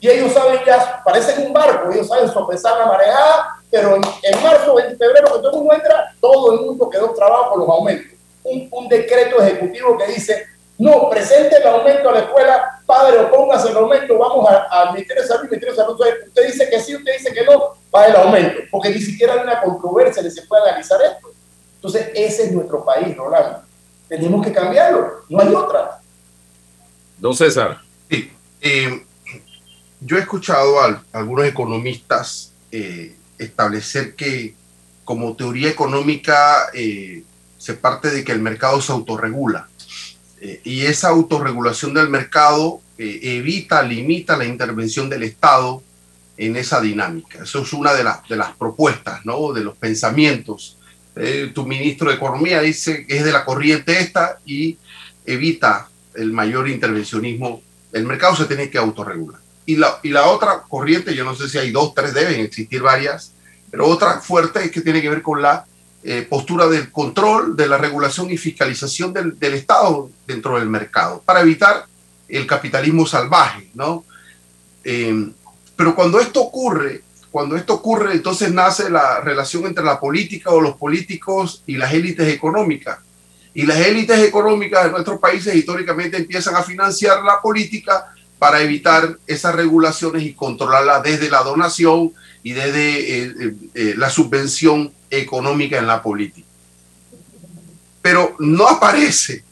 Y ellos saben ya, parecen un barco, ellos saben sopesar la marejada, pero en, en marzo, en febrero, que todo el mundo entra, todo el mundo quedó trabado con los aumentos. Un, un decreto ejecutivo que dice no, presente el aumento a la escuela, padre, o póngase el aumento, vamos al Ministerio de Salud, Ministerio de Salud, usted dice que sí, usted dice que no, va el aumento, porque ni siquiera hay una controversia ni se puede analizar esto. Entonces, ese es nuestro país, Rolando. Tenemos que cambiarlo, no hay otra. Don César. Sí, eh, yo he escuchado a, algunos economistas eh, establecer que como teoría económica eh, se parte de que el mercado se autorregula eh, y esa autorregulación del mercado eh, evita, limita la intervención del Estado en esa dinámica. Eso es una de, las de las propuestas, ¿no? de los pensamientos. Eh, tu ministro de Economía dice que es de la corriente esta y evita el mayor intervencionismo. El mercado se tiene que autorregular. Y la, y la otra corriente, yo no sé si hay dos, tres, deben existir varias, pero otra fuerte es que tiene que ver con la eh, postura del control, de la regulación y fiscalización del, del, Estado dentro del mercado, para evitar el capitalismo salvaje, ¿no? Eh, pero cuando esto ocurre, cuando esto ocurre, entonces nace la relación entre la política o los políticos y las élites económicas. Y las élites económicas de nuestros países históricamente empiezan a financiar la política para evitar esas regulaciones y controlarla desde la donación y desde eh, eh, eh, la subvención económica en la política. Pero no aparece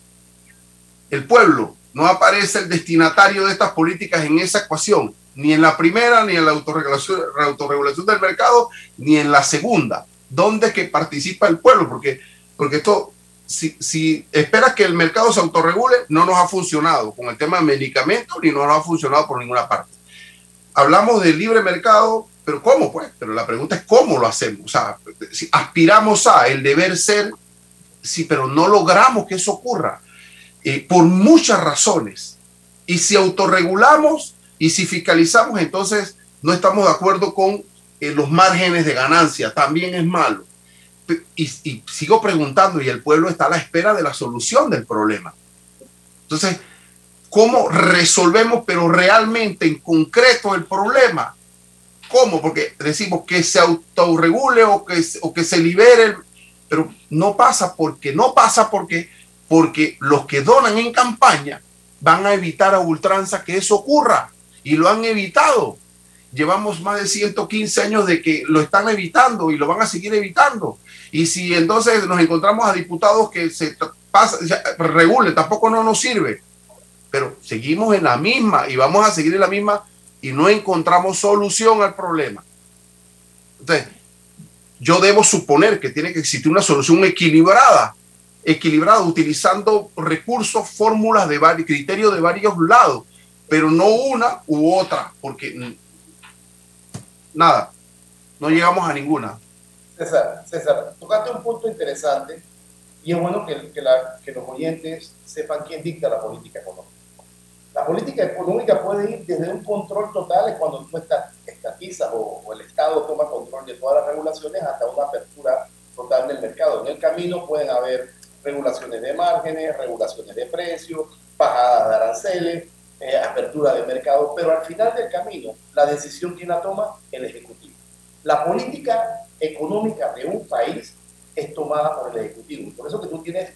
el pueblo, no aparece el destinatario de estas políticas en esa ecuación, ni en la primera, ni en la autorregulación, la autorregulación del mercado, ni en la segunda. ¿Dónde es que participa el pueblo? Porque, porque esto, si, esperas que el mercado se autorregule, no nos ha funcionado con el tema de medicamentos, ni no nos ha funcionado por ninguna parte. Hablamos del libre mercado, pero ¿cómo? Pues, pero la pregunta es cómo lo hacemos. O sea, aspiramos a el deber ser, sí, pero no logramos que eso ocurra eh, por muchas razones. Y si autorregulamos y si fiscalizamos, entonces no estamos de acuerdo con eh, los márgenes de ganancia. También es malo. Y, sigo preguntando, y el pueblo está a la espera de la solución del problema. Entonces, ¿cómo resolvemos, pero realmente en concreto el problema? ¿Cómo? Porque decimos que se autorregule o que, o que se libere, pero no pasa porque no pasa porque porque los que donan en campaña van a evitar a ultranza que eso ocurra y lo han evitado. Llevamos más de 115 años de que lo están evitando y lo van a seguir evitando. Y si entonces nos encontramos a diputados que se pasa, regule, tampoco no nos sirve. Pero seguimos en la misma y vamos a seguir en la misma y no encontramos solución al problema. Entonces, yo debo suponer que tiene que existir una solución equilibrada, equilibrada, utilizando recursos, fórmulas de varios, criterios de varios lados, pero no una u otra, porque nada, no llegamos a ninguna. César, César, tocaste un punto interesante y es bueno que, que, la, que los oyentes sepan quién dicta la política económica. La política económica puede ir desde un control total, es cuando tú estatizas o, o, el Estado toma control de todas las regulaciones, hasta una apertura total del mercado. En el camino pueden haber regulaciones de márgenes, regulaciones de precios, bajadas de aranceles, eh, apertura de mercado, pero al final del camino, la decisión quién la toma, el Ejecutivo. La política económica de un país es tomada por el Ejecutivo. Por eso que tú tienes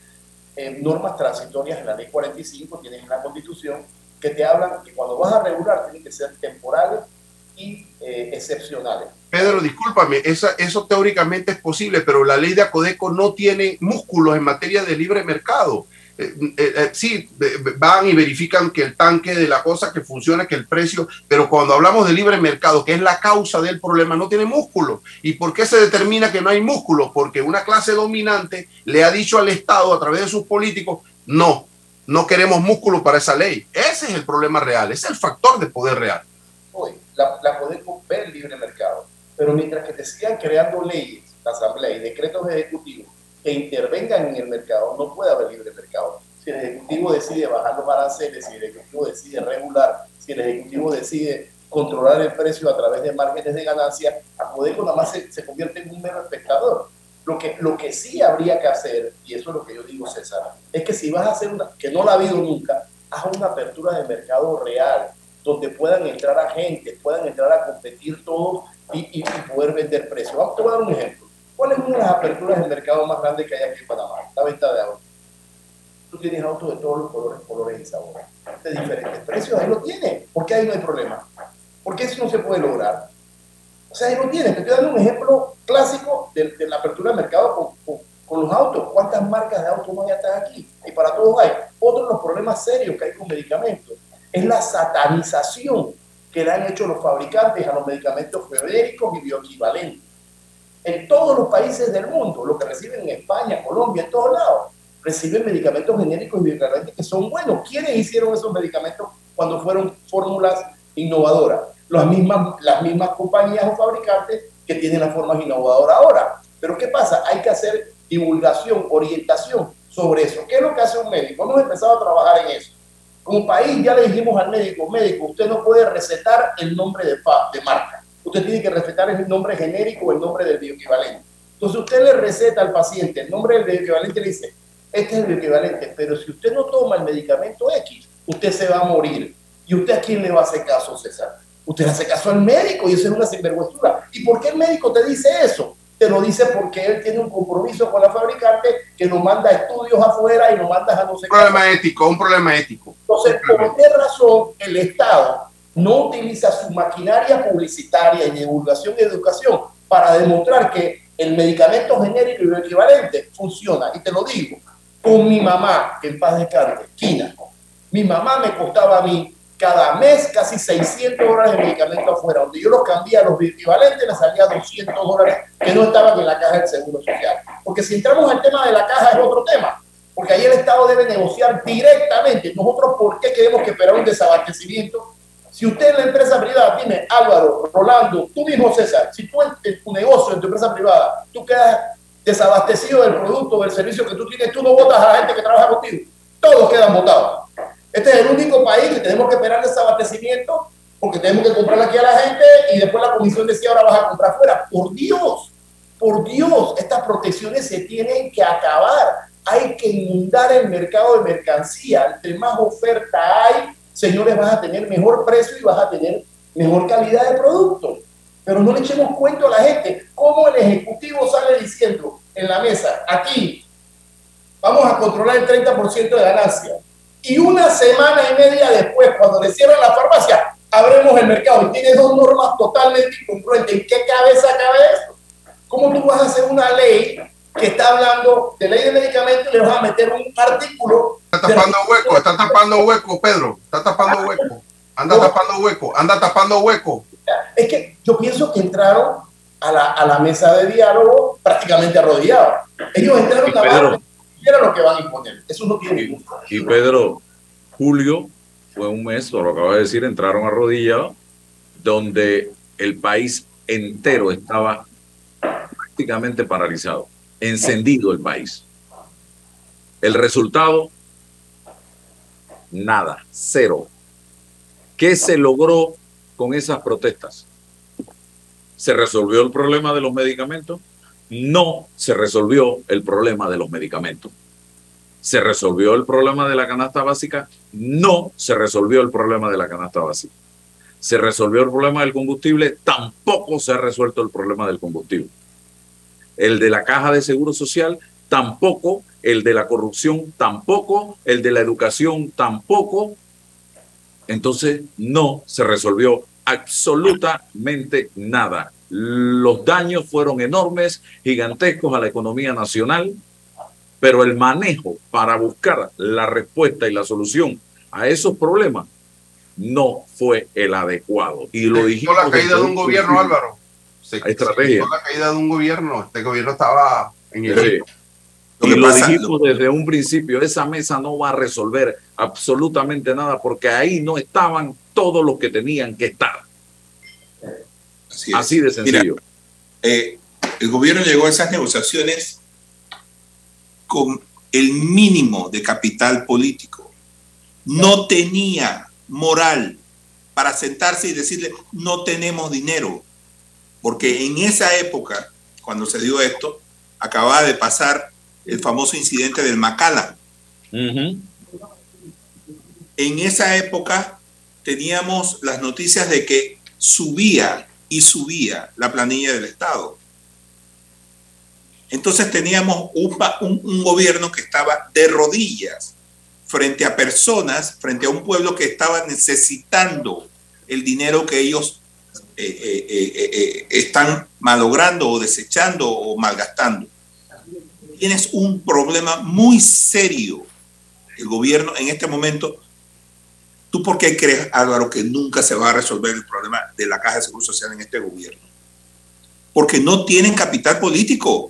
eh, normas transitorias en la Ley 45, tienes en la Constitución, que te hablan que cuando vas a regular tienen que ser temporales y eh, excepcionales. Pedro, discúlpame, eso teóricamente es posible, pero la ley de Acodeco no tiene músculos en materia de libre mercado. Eh, eh, eh, sí, van y verifican que el tanque de la cosa que funciona, que el precio, pero cuando hablamos de libre mercado, que es la causa del problema, no tiene músculo. ¿Y por qué se determina que no hay músculo? Porque una clase dominante le ha dicho al Estado a través de sus políticos, no, no queremos músculo para esa ley. Ese es el problema real, es el factor de poder real. Hoy, la, la podemos ver libre mercado, pero mientras que te sigan creando leyes, la asamblea y decretos ejecutivos que intervengan en el mercado, no puede haber libre mercado. Si el Ejecutivo decide bajar los aranceles, si el Ejecutivo decide regular, si el Ejecutivo decide controlar el precio a través de márgenes de ganancia, a Codeco nada más se, se convierte en un mero espectador. Lo que, lo que sí habría que hacer, y eso es lo que yo digo, César, es que si vas a hacer una, que no la ha habido nunca, haz una apertura de mercado real, donde puedan entrar agentes, puedan entrar a competir todos y, poder vender precios. Vamos, a dar un ejemplo. ¿Cuál es una de las aperturas del mercado más grande que hay aquí en Panamá? La venta de autos. Tú tienes autos de todos los colores, colores y sabores, de diferentes precios, ahí lo tienes. ¿Por qué ahí no hay problema? ¿Por qué eso no se puede lograr? O sea, ahí lo tienes. Te estoy dando un ejemplo clásico de, la apertura del mercado con, los autos. ¿Cuántas marcas de autos más ya están aquí? Y para todos hay. Otro de los problemas serios que hay con medicamentos es la satanización que le han hecho los fabricantes a los medicamentos genéricos y bioequivalentes. En todos los países del mundo, lo que reciben en España, Colombia, en todos lados, reciben medicamentos genéricos y bioequivalentes que son buenos. ¿Quiénes hicieron esos medicamentos cuando fueron fórmulas innovadoras? Las mismas, las mismas compañías o fabricantes que tienen las formas innovadoras ahora. Pero ¿qué pasa? Hay que hacer divulgación, orientación sobre eso. ¿Qué es lo que hace un médico? Hemos empezado a trabajar en eso. Como país ya le dijimos al médico, médico, usted no puede recetar el nombre de marca. Usted tiene que recetar el nombre genérico o el nombre del bioequivalente. Entonces usted le receta al paciente el nombre del bioequivalente y le dice, este es el bioequivalente, pero si usted no toma el medicamento X, usted se va a morir. ¿Y usted a quién le va a hacer caso, César? Usted le hace caso al médico y eso es una sinvergüenzura. ¿Y por qué el médico te dice eso? Te lo dice porque él tiene un compromiso con la fabricante que nos manda estudios afuera y nos manda a no sé Un problema ético, un problema ético. Entonces, ¿por qué razón el Estado no utiliza su maquinaria publicitaria y divulgación y educación para demostrar que el medicamento genérico y lo equivalente funciona? Y te lo digo, con mi mamá, que en paz descanse, Quina, mi mamá me costaba a mí cada mes casi 600 dólares de medicamento afuera. Donde yo los cambié a los equivalentes, me salía 200 dólares que no estaban en la caja del Seguro Social. Porque si entramos al tema de la caja es otro tema. Porque ahí el Estado debe negociar directamente. Nosotros, ¿por qué queremos que esperar un desabastecimiento? Si usted en la empresa privada, dime, Álvaro, Rolando, tú mismo, César, si tú en tu negocio, en tu empresa privada, tú quedas desabastecido del producto, del servicio que tú tienes, tú no votas a la gente que trabaja contigo. Todos quedan votados. Este es el único país que tenemos que esperar desabastecimiento porque tenemos que comprarle aquí a la gente y después la comisión decía ahora vas a comprar afuera. Por Dios, por Dios, estas protecciones se tienen que acabar. Hay que inundar el mercado de mercancía. Entre más oferta hay, señores, vas a tener mejor precio y vas a tener mejor calidad de producto. Pero no le echemos cuento a la gente. ¿Cómo el Ejecutivo sale diciendo en la mesa, aquí, vamos a controlar el 30% de ganancia? y una semana y media después, cuando le cierran la farmacia, abremos el mercado y tiene dos normas totalmente incongruentes. ¿En qué cabeza cabe eso? ¿Cómo tú vas a hacer una ley que está hablando de ley de medicamentos y le vas a meter un artículo? Está tapando hueco, está tapando hueco, Pedro, está tapando hueco. Anda tapando hueco, anda tapando hueco. Es que yo pienso que entraron a la, a la mesa de diálogo prácticamente arrodillados. Ellos entraron a la era lo que van a imponer. Eso no tiene ningún Y Pedro, julio fue un mes, lo acabo de decir, entraron a rodilla, donde el país entero estaba prácticamente paralizado, encendido el país. El resultado, nada, cero. ¿Qué se logró con esas protestas? ¿Se resolvió el problema de los medicamentos? no se resolvió el problema de los medicamentos. ¿Se resolvió el problema de la canasta básica? No se resolvió el problema de la canasta básica. ¿Se resolvió el problema del combustible? Tampoco se ha resuelto el problema del combustible. El de la caja de seguro social, tampoco. El de la corrupción, tampoco. El de la educación, tampoco. Entonces, no se resolvió absolutamente nada los daños fueron enormes, gigantescos a la economía nacional, pero el manejo para buscar la respuesta y la solución a esos problemas no fue el adecuado. Y lo dijimos. la caída de un gobierno, Álvaro. Se, estrategia. la caída de un gobierno. Este gobierno estaba en el. y lo dijimos desde un principio, esa mesa no va a resolver absolutamente nada porque ahí no estaban todos los que tenían que estar. Así, de sencillo. Eh, el gobierno llegó a esas negociaciones con el mínimo de capital político. No tenía moral para sentarse y decirle, no tenemos dinero. Porque en esa época, cuando se dio esto, acababa de pasar el famoso incidente del Macala. En esa época teníamos las noticias de que subía y subía la planilla del Estado. Entonces teníamos un, un, gobierno que estaba de rodillas frente a personas, frente a un pueblo que estaba necesitando el dinero que ellos eh, eh, eh, están malogrando o desechando o malgastando. Tienes un problema muy serio. El gobierno en este momento, ¿tú por qué crees, Álvaro, que nunca se va a resolver el problema de la Caja de Seguro Social en este gobierno? Porque no tienen capital político.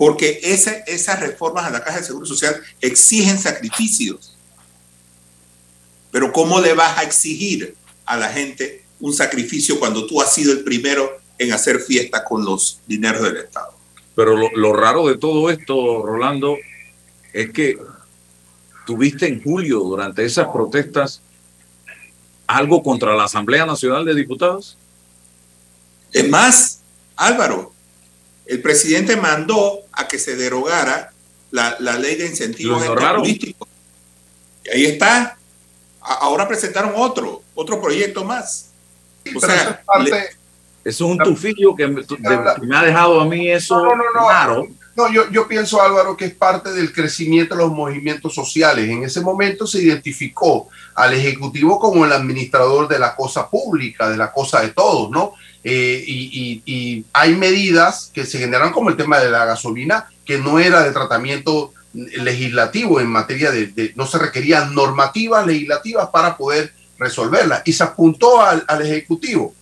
porque esas reformas a la Caja de Seguro Social exigen sacrificios. Pero ¿cómo le vas a exigir a la gente un sacrificio cuando tú has sido el primero en hacer fiesta con los dineros del Estado? Pero lo, raro de todo esto, Rolando, es que tuviste en julio, durante esas protestas, algo contra la Asamblea Nacional de Diputados. Es más, Álvaro, el presidente mandó a que se derogara la, ley de incentivos turísticos. Y ahí está. Ahora presentaron otro, otro proyecto más. O sea, eso es un tufillo que, me ha dejado a mí eso no, no, claro. No, yo, yo pienso, Álvaro, que es parte del crecimiento de los movimientos sociales. En ese momento se identificó al Ejecutivo como el administrador de la cosa pública, de la cosa de todos, ¿no? Eh, y, hay medidas que se generan como el tema de la gasolina, que no era de tratamiento legislativo en materia de, no se requerían normativas legislativas para poder resolverla. Y se apuntó al, Ejecutivo,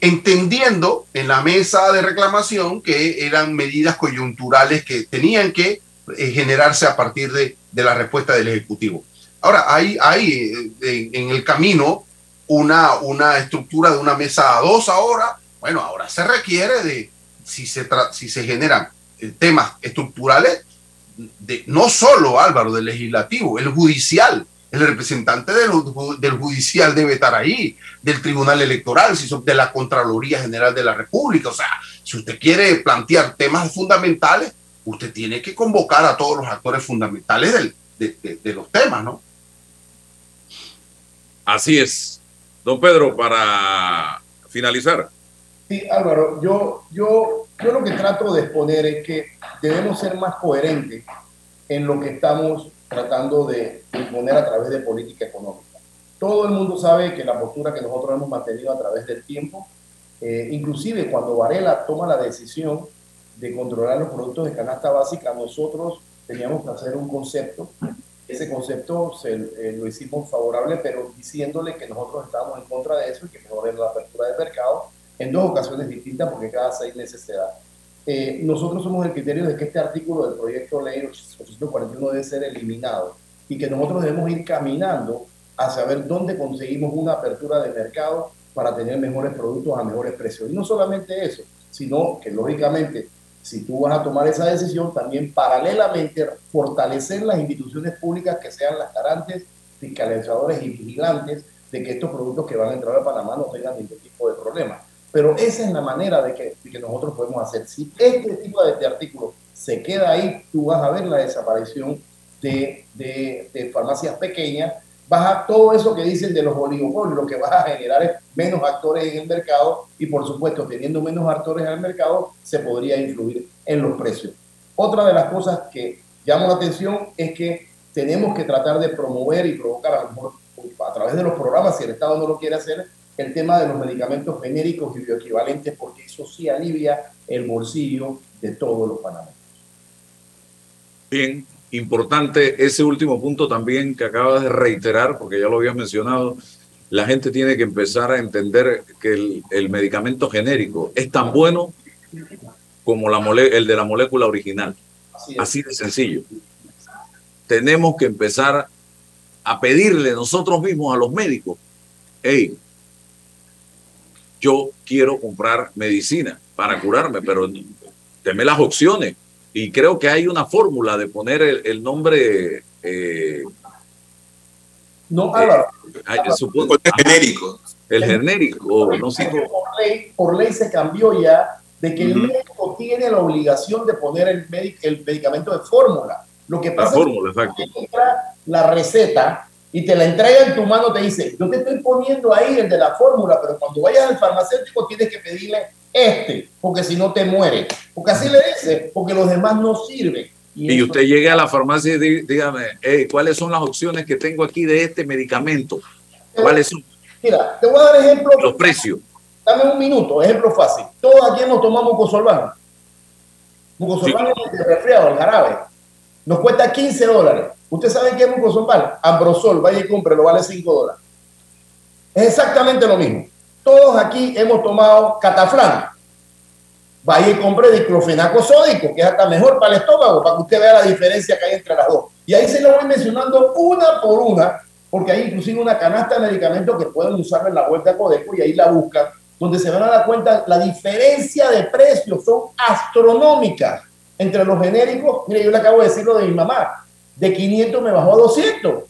entendiendo en la mesa de reclamación que eran medidas coyunturales que tenían que eh, generarse a partir de, la respuesta del Ejecutivo. Ahora, hay, hay eh, en el camino una, una estructura de una mesa a dos ahora. Bueno, ahora se requiere de, si se, si se generan eh, temas estructurales, de, no solo Álvaro, del legislativo, el judicial, el representante del, del, judicial debe estar ahí, del tribunal electoral, de la Contraloría General de la República. O sea, si usted quiere plantear temas fundamentales, usted tiene que convocar a todos los actores fundamentales del, de, de los temas, ¿no? Así es. Don Pedro, para finalizar. Sí, Álvaro, yo, yo, yo lo que trato de exponer es que debemos ser más coherentes en lo que estamos tratando de imponer a través de política económica. Todo el mundo sabe que la postura que nosotros hemos mantenido a través del tiempo, eh, inclusive cuando Varela toma la decisión de controlar los productos de canasta básica, nosotros teníamos que hacer un concepto ese concepto se, eh, lo hicimos favorable, pero diciéndole que nosotros estábamos en contra de eso y que mejor la apertura del mercado en dos ocasiones distintas porque cada seis meses se da. Eh, nosotros somos el criterio de que este artículo del proyecto ley 841 debe ser eliminado y que nosotros debemos ir caminando hacia ver dónde conseguimos una apertura de mercado para tener mejores productos a mejores precios. Y no solamente eso, sino que lógicamente si tú vas a tomar esa decisión, también paralelamente fortalecer las instituciones públicas que sean las garantes, fiscalizadores y vigilantes de que estos productos que van a entrar a Panamá no tengan ningún tipo de problema. Pero esa es la manera de que, nosotros podemos hacer. Si este tipo de, artículo se queda ahí, tú vas a ver la desaparición de, de, de farmacias pequeñas baja todo eso que dicen de los oligopolios, lo que va a generar es menos actores en el mercado y por supuesto teniendo menos actores en el mercado se podría influir en los precios. Otra de las cosas que llama la atención es que tenemos que tratar de promover y provocar a lo mejor a través de los programas, si el Estado no lo quiere hacer, el tema de los medicamentos genéricos y bioequivalentes, porque eso sí alivia el bolsillo de todos los panameños. Bien, Importante ese último punto también que acabas de reiterar, porque ya lo habías mencionado. La gente tiene que empezar a entender que el, medicamento genérico es tan bueno como la el de la molécula original. Así, de sencillo. Tenemos que empezar a pedirle nosotros mismos a los médicos, hey, yo quiero comprar medicina para curarme, pero deme las opciones y creo que hay una fórmula de poner el, nombre eh, No, Álvaro. el genérico. El genérico, no sé. Por ley, por ley se cambió ya de que el médico tiene la obligación de poner el, el medicamento de fórmula. Lo que pasa fórmula, es que la receta y te la entrega en tu mano, te dice, yo te estoy poniendo ahí el de la fórmula, pero cuando vayas al farmacéutico tienes que pedirle este, porque si no te muere. Porque así le dice, porque los demás no sirven. Y, usted llegue a la farmacia y dígame, ¿cuáles son las opciones que tengo aquí de este medicamento? ¿Cuáles son? Mira, te voy a dar ejemplos. Los precios. Dame un minuto, ejemplo fácil. Todos aquí nos tomamos mucosolván. Mucosolván es el resfriado, el jarabe. Nos cuesta 15 dólares. ¿Usted sabe qué es mucosolván? Ambrosol, vaya y cómprelo, vale 5 dólares. Es exactamente lo mismo. Todos aquí hemos tomado cataflán. Vaya y compre diclofenaco sódico, que es hasta mejor para el estómago, para que usted vea la diferencia que hay entre las dos. Y ahí se lo voy mencionando una por una, porque hay inclusive una canasta de medicamentos que pueden usar en la web de Codeco y ahí la buscan, donde se van a dar cuenta la diferencia de precios son astronómicas entre los genéricos. Mire, yo le acabo de decir lo de mi mamá, de 500 me bajó a 200.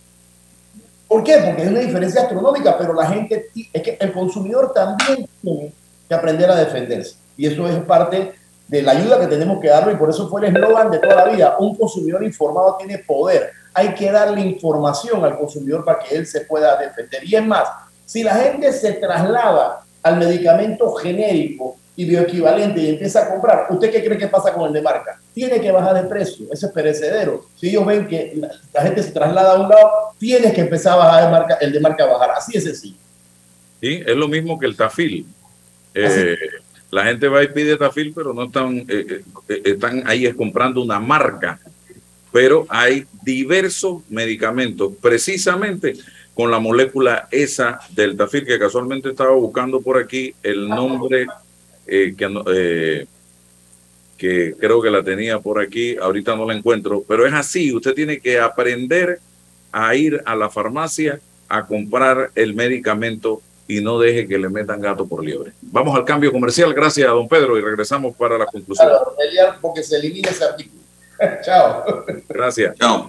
¿Por qué? Porque es una diferencia astronómica, pero la gente, es que el consumidor también tiene que aprender a defenderse. Y eso es parte de la ayuda que tenemos que darle y por eso fue el eslogan de toda la vida, un consumidor informado tiene poder. Hay que darle información al consumidor para que él se pueda defender. Y es más, si la gente se traslada al medicamento genérico y bioequivalente y empieza a comprar, ¿usted qué cree que pasa con el de marca? Tiene que bajar de precio, ese es perecedero. Si ellos ven que la, gente se traslada a un lado, tienes que empezar a bajar de marca, el de marca a bajar. Así es sencillo. Sí, es lo mismo que el tafil. Eh, la gente va y pide tafil, pero no están, eh, eh, están ahí comprando una marca. Pero hay diversos medicamentos, precisamente con la molécula esa del tafil, que casualmente estaba buscando por aquí el nombre eh, que, eh, que creo que la tenía por aquí, ahorita no la encuentro, pero es así, usted tiene que aprender a ir a la farmacia a comprar el medicamento y no deje que le metan gato por liebre. Vamos al cambio comercial, gracias a don Pedro, y regresamos para la conclusión. porque se elimina ese artículo. Chao. Gracias. Chao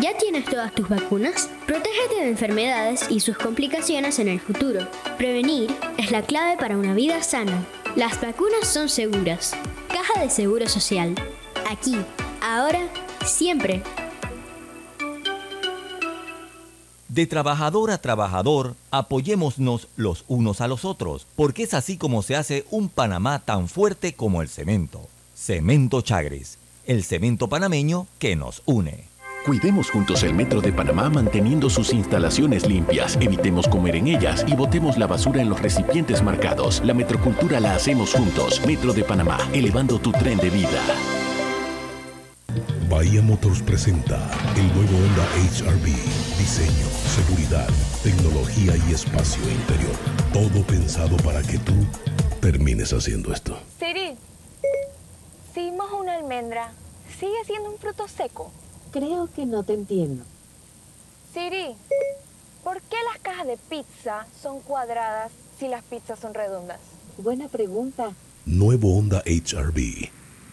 ¿Ya tienes todas tus vacunas? Protégete de enfermedades y sus complicaciones en el futuro. Prevenir es la clave para una vida sana. Las vacunas son seguras. Caja de Seguro Social. Aquí, ahora, siempre. De trabajador a trabajador, apoyémonos los unos a los otros, porque es así como se hace un Panamá tan fuerte como el cemento. Cemento Chagres, el cemento panameño que nos une. Cuidemos juntos el Metro de Panamá manteniendo sus instalaciones limpias, evitemos comer en ellas y botemos la basura en los recipientes marcados. La metrocultura la hacemos juntos. Metro de Panamá, elevando tu tren de vida. Bahía Motors presenta el nuevo Honda HRV. Diseño, seguridad, tecnología y espacio interior. Todo pensado para que tú termines haciendo esto. Siri, si mojo una almendra, ¿sigue siendo un fruto seco? Creo que no te entiendo. Siri, ¿por qué las cajas de pizza son cuadradas si las pizzas son redondas? Buena pregunta. Nuevo Honda HRV.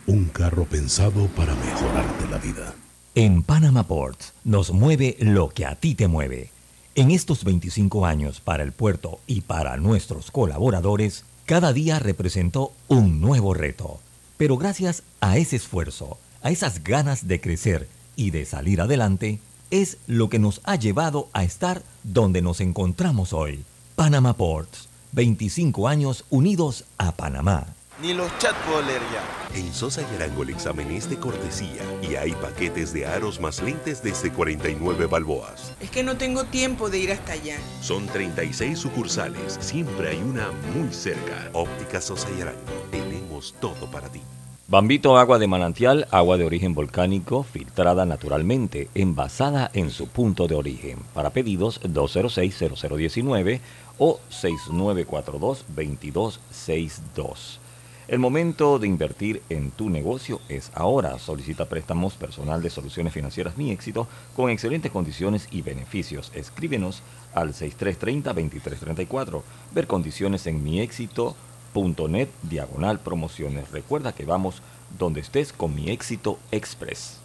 Un carro pensado para mejorarte la vida. En Panama Ports nos mueve lo que a ti te mueve. En estos 25 años para el puerto y para nuestros colaboradores, cada día representó un nuevo reto. Pero gracias a ese esfuerzo, a esas ganas de crecer y de salir adelante, es lo que nos ha llevado a estar donde nos encontramos hoy. Panama Ports, 25 años unidos a Panamá. Ni los chat puedo leer ya. En Sosa y Arango el examen es de cortesía y hay paquetes de aros más lentes desde 49 balboas. Es que no tengo tiempo de ir hasta allá. Son 36 sucursales, siempre hay una muy cerca. Óptica Sosa y Arango, tenemos todo para ti. Bambito agua de manantial, agua de origen volcánico, filtrada naturalmente, envasada en su punto de origen. Para pedidos 206-0019 o 6942-2262. El momento de invertir en tu negocio es ahora. Solicita préstamos personal de soluciones financieras Mi Éxito con excelentes condiciones y beneficios. Escríbenos al 6330-2334. Ver condiciones en miexito.net diagonal promociones. Recuerda que vamos donde estés con Mi Éxito Express.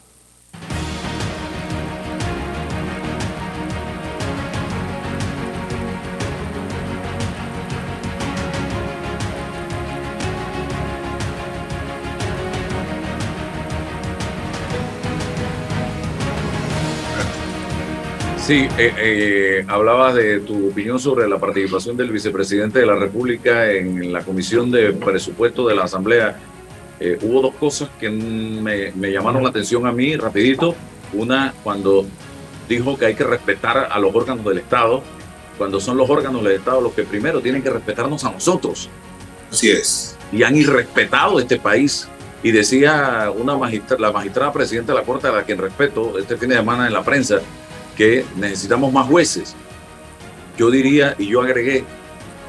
Sí, eh, eh, hablabas de tu opinión sobre la participación del vicepresidente de la República en la Comisión de Presupuesto de la Asamblea. Eh, hubo dos cosas que me, me llamaron la atención a mí, rapidito. Una, cuando dijo que hay que respetar a los órganos del Estado, cuando son los órganos del Estado los que primero tienen que respetarnos a nosotros. Así es. Y han irrespetado este país. Y decía una magistra, la magistrada presidenta de la Corte, a la quien respeto este fin de semana en la prensa, que necesitamos más jueces. Yo diría, y yo agregué,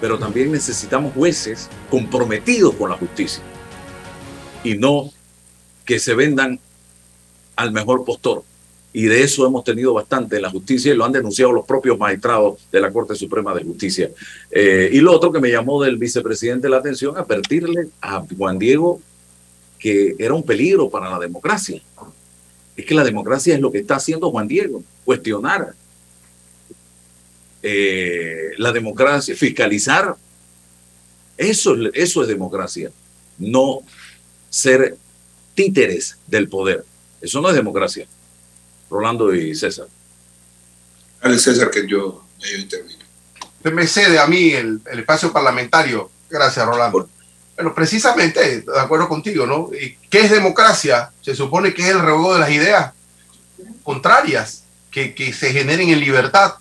pero también necesitamos jueces comprometidos con la justicia y no que se vendan al mejor postor. Y de eso hemos tenido bastante en la justicia y lo han denunciado los propios magistrados de la Corte Suprema de Justicia. Eh, y lo otro que me llamó del vicepresidente la atención, advertirle a Juan Diego que era un peligro para la democracia. Es que la democracia es lo que está haciendo Juan Diego, cuestionar eh, la democracia, fiscalizar. Eso, es- eso es democracia, no ser títeres del poder. Eso no es democracia. Rolando y César. Dale, César, que yo, yo intervino. Me cede a mí el, el espacio parlamentario. Gracias, Rolando. Bueno, precisamente, de acuerdo contigo, ¿no? ¿Y ¿Qué es democracia? Se supone que es el revogo de las ideas contrarias que, se generen en libertad.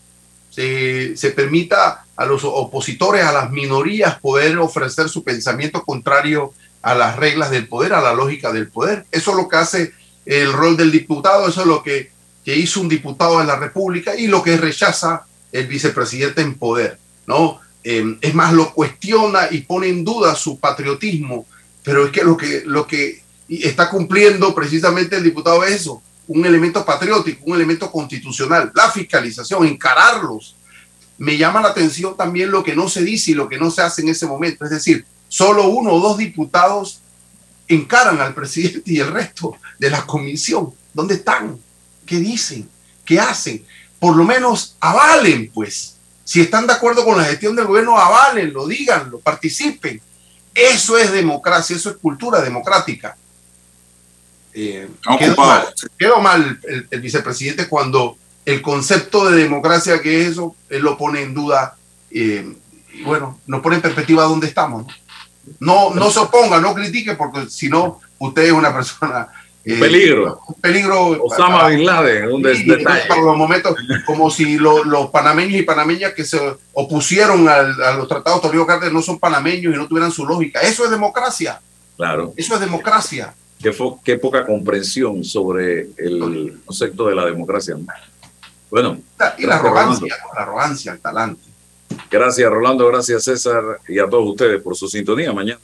Se, se permita a los opositores, a las minorías, poder ofrecer su pensamiento contrario a las reglas del poder, a la lógica del poder. Eso es lo que hace el rol del diputado, eso es lo que, que hizo un diputado de la República y lo que rechaza el vicepresidente en poder, ¿no? Eh, es más, lo cuestiona y pone en duda su patriotismo, pero es que lo que, lo que está cumpliendo precisamente el diputado es eso, un elemento patriótico, un elemento constitucional, la fiscalización, encararlos. Me llama la atención también lo que no se dice y lo que no se hace en ese momento, es decir, solo uno o dos diputados encaran al presidente y el resto de la comisión. ¿Dónde están? ¿Qué dicen? ¿Qué hacen? Por lo menos avalen, pues. Si están de acuerdo con la gestión del gobierno, avalenlo, díganlo, participen. Eso es democracia, eso es cultura democrática. Eh, quedó mal, quedó mal el, el vicepresidente cuando el concepto de democracia que es eso, él lo pone en duda. eh, y bueno, nos pone en perspectiva dónde estamos. No, no, no se oponga, no critique, porque si no, usted es una persona. eh, peligro. Un peligro. Osama para- Bin Laden, un Sí, detalle. para los momentos, como si lo- los panameños y panameñas que se opusieron al- a los tratados de Torrijos Cárdenas no son panameños y no tuvieran su lógica. Eso es democracia. Claro. Eso es democracia. Qué, qué poca comprensión sobre el concepto de la democracia. ¿no? Bueno. Y la Rolando. arrogancia, la arrogancia, el talante. Gracias, Rolando. Gracias, César. Y a todos ustedes por su sintonía mañana.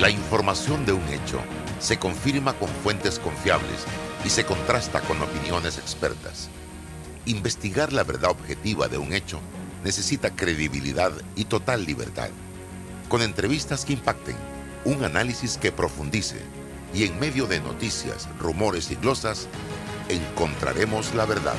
La información de un hecho se confirma con fuentes confiables y se contrasta con opiniones expertas. Investigar la verdad objetiva de un hecho necesita credibilidad y total libertad. Con entrevistas que impacten, un análisis que profundice y en medio de noticias, rumores y glosas, encontraremos la verdad.